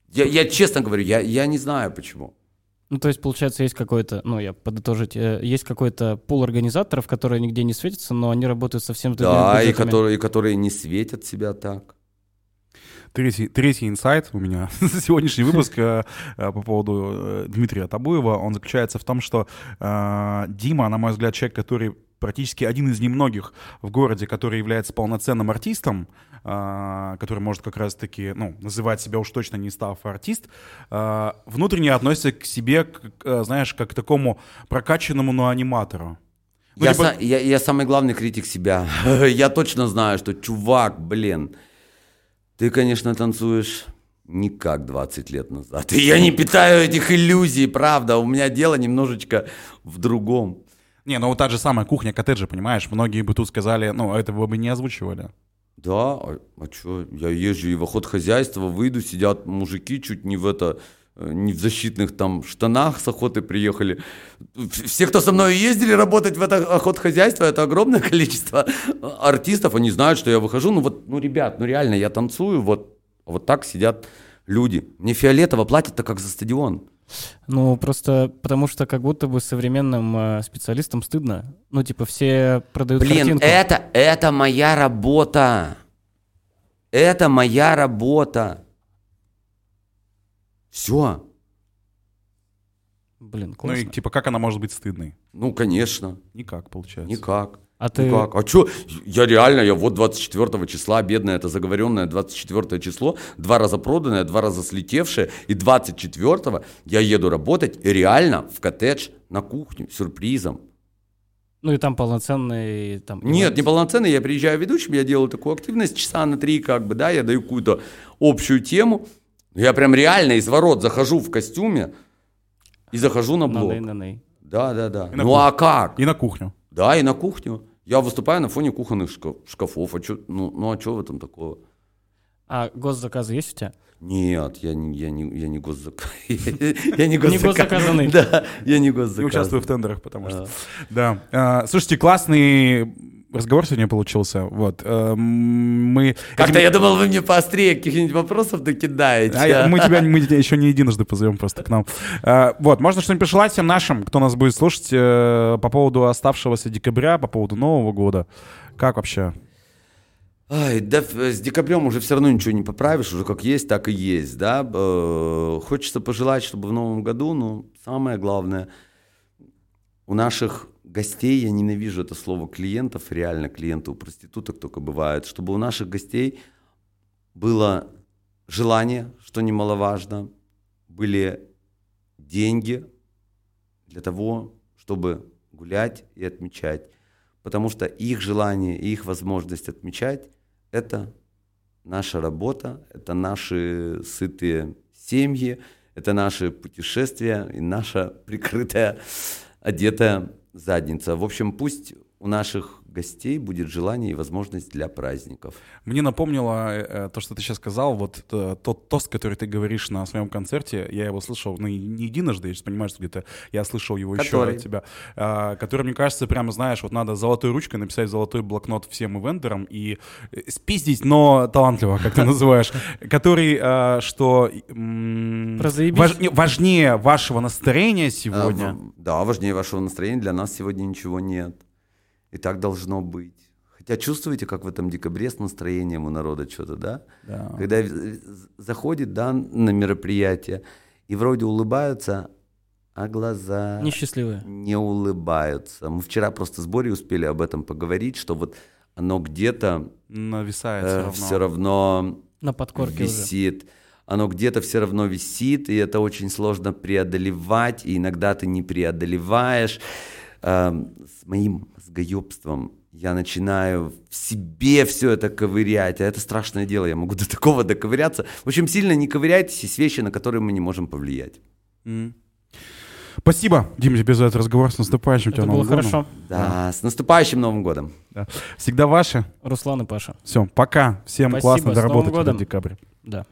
Я, я честно говорю, я, я не знаю почему. Ну, то есть, получается, есть какой-то, ну, я подытожить, э, есть какой-то пул организаторов, которые нигде не светятся, но они работают совсем с другими Да, и которые, и которые не светят себя так. Третий, третий инсайт у меня *laughs* за сегодняшний выпуск э, э, по поводу э, Дмитрия Табуева, он заключается в том, что э, Дима, на мой взгляд, человек, который практически один из немногих в городе, который является полноценным артистом, э, который может как раз-таки, ну, называть себя уж точно не став артист, э, внутренне относится к себе, к- э, знаешь, как к такому прокачанному, но аниматору. Ну, я, типа- са- я, я самый главный критик себя. *laughs* я точно знаю, что чувак, блин, ты, конечно, танцуешь не как 20 лет назад. И *laughs* я не питаю этих иллюзий, правда. У меня дело немножечко в другом. Не, ну вот та же самая кухня коттеджа, понимаешь, многие бы тут сказали, ну, этого бы не озвучивали. Да, а, что? Я езжу и в охот хозяйства, выйду, сидят мужики чуть не в это, э, не в защитных там штанах с охоты приехали. Все, кто со мной ездили работать в это охотхозяйство, это огромное *laughs* количество артистов, они знают, что я выхожу. Ну вот, ну, ребят, ну реально, я танцую, вот, вот так сидят люди. Мне фиолетово платят-то как за стадион. Ну, просто потому что как будто бы современным э, специалистам стыдно. Ну, типа, все продают Блин, картинку. это, это моя работа. Это моя работа. Все. Блин, Ну классно. и типа, как она может быть стыдной? Ну, конечно. Никак, получается. Никак. А ты... Никак. А что? Я реально, я вот 24 числа, бедное, это заговоренное 24 число, два раза проданное, два раза слетевшее, и 24 я еду работать реально в коттедж на кухню сюрпризом. Ну, и там полноценный... Там, Нет, ивент. неполноценный, я приезжаю ведущим, я делаю такую активность часа на три, как бы, да, я даю какую-то общую тему. Я прям реально из ворот захожу в костюме и захожу на блок. Наней-наней. Да, да, да. И на Ну кухню. а как? И на кухню. Да, и на кухню. Я выступаю на фоне кухонных шка- шкафов. А чё, ну, ну а что в этом такого? А госзаказы есть у тебя? Нет, я не, я не, я не госзак... *laughs* Я не госзаказанный. *laughs* Да, я не Не госзаказанный. участвую в тендерах, потому что... Да. А, Слушайте, классный разговор сегодня получился. Вот. э, Мы... Как-то я думал, вы мне поострее каких-нибудь вопросов докидаете. А мы тебя мы тебя еще не единожды позовем просто к нам. А, Вот, можно что-нибудь пожелать всем нашим, кто нас будет слушать э, по поводу оставшегося декабря, по поводу Нового года. Как вообще? Ай, да с декабрем уже все равно ничего не поправишь, уже как есть, так и есть, да. Э, Хочется пожелать, чтобы в новом году, ну, самое главное, у наших гостей, я ненавижу это слово клиентов, реально клиенты у проституток только бывает, чтобы у наших гостей было желание, что немаловажно, были деньги для того, чтобы гулять и отмечать. Потому что их желание и их возможность отмечать – это наша работа, это наши сытые семьи, это наши путешествия и наша прикрытая, одетая задница. В общем, пусть у наших гостей будет желание и возможность для праздников. Мне напомнило э, э, то, что ты сейчас сказал, вот э, тот тост, который ты говоришь на своем концерте, я его слышал, ну, не единожды, я сейчас понимаю, что где-то я слышал его еще Который? от тебя, а, который, мне кажется, прямо, знаешь, вот надо золотой ручкой написать в золотой блокнот всем ивендерам и спиздить, но талантливо, как ты *laughs* называешь, который, а, что важнее вашего настроения А, сегодня, Да, важнее вашего настроения для нас сегодня ничего нет. И так должно быть. Хотя чувствуете, как в этом декабре с настроением у народа что-то, да? Да. Когда э, заходит, да, на мероприятие, и вроде улыбаются, а глаза Несчастливые. не улыбаются. Мы вчера просто с Борей успели об этом поговорить, что вот оно где-то нависает все равно. все равно На подкорке уже. висит. Оно где-то все равно висит, и это очень сложно преодолевать, и иногда ты не преодолеваешь. Эм, С моим мозгоебством я начинаю в себе все это ковырять, а это страшное дело, я могу до такого доковыряться. В общем, сильно не ковыряйтесь, есть вещи, на которые мы не можем повлиять. М. Спасибо, Дим, тебе за этот разговор. С наступающим тебя Это было Новым годом. хорошо. Да, с наступающим Новым годом! Да. Всегда ваши. Руслан и Паша. Все, пока. Всем Спасибо, классно с доработать Новым годом. этот декабрь. Да.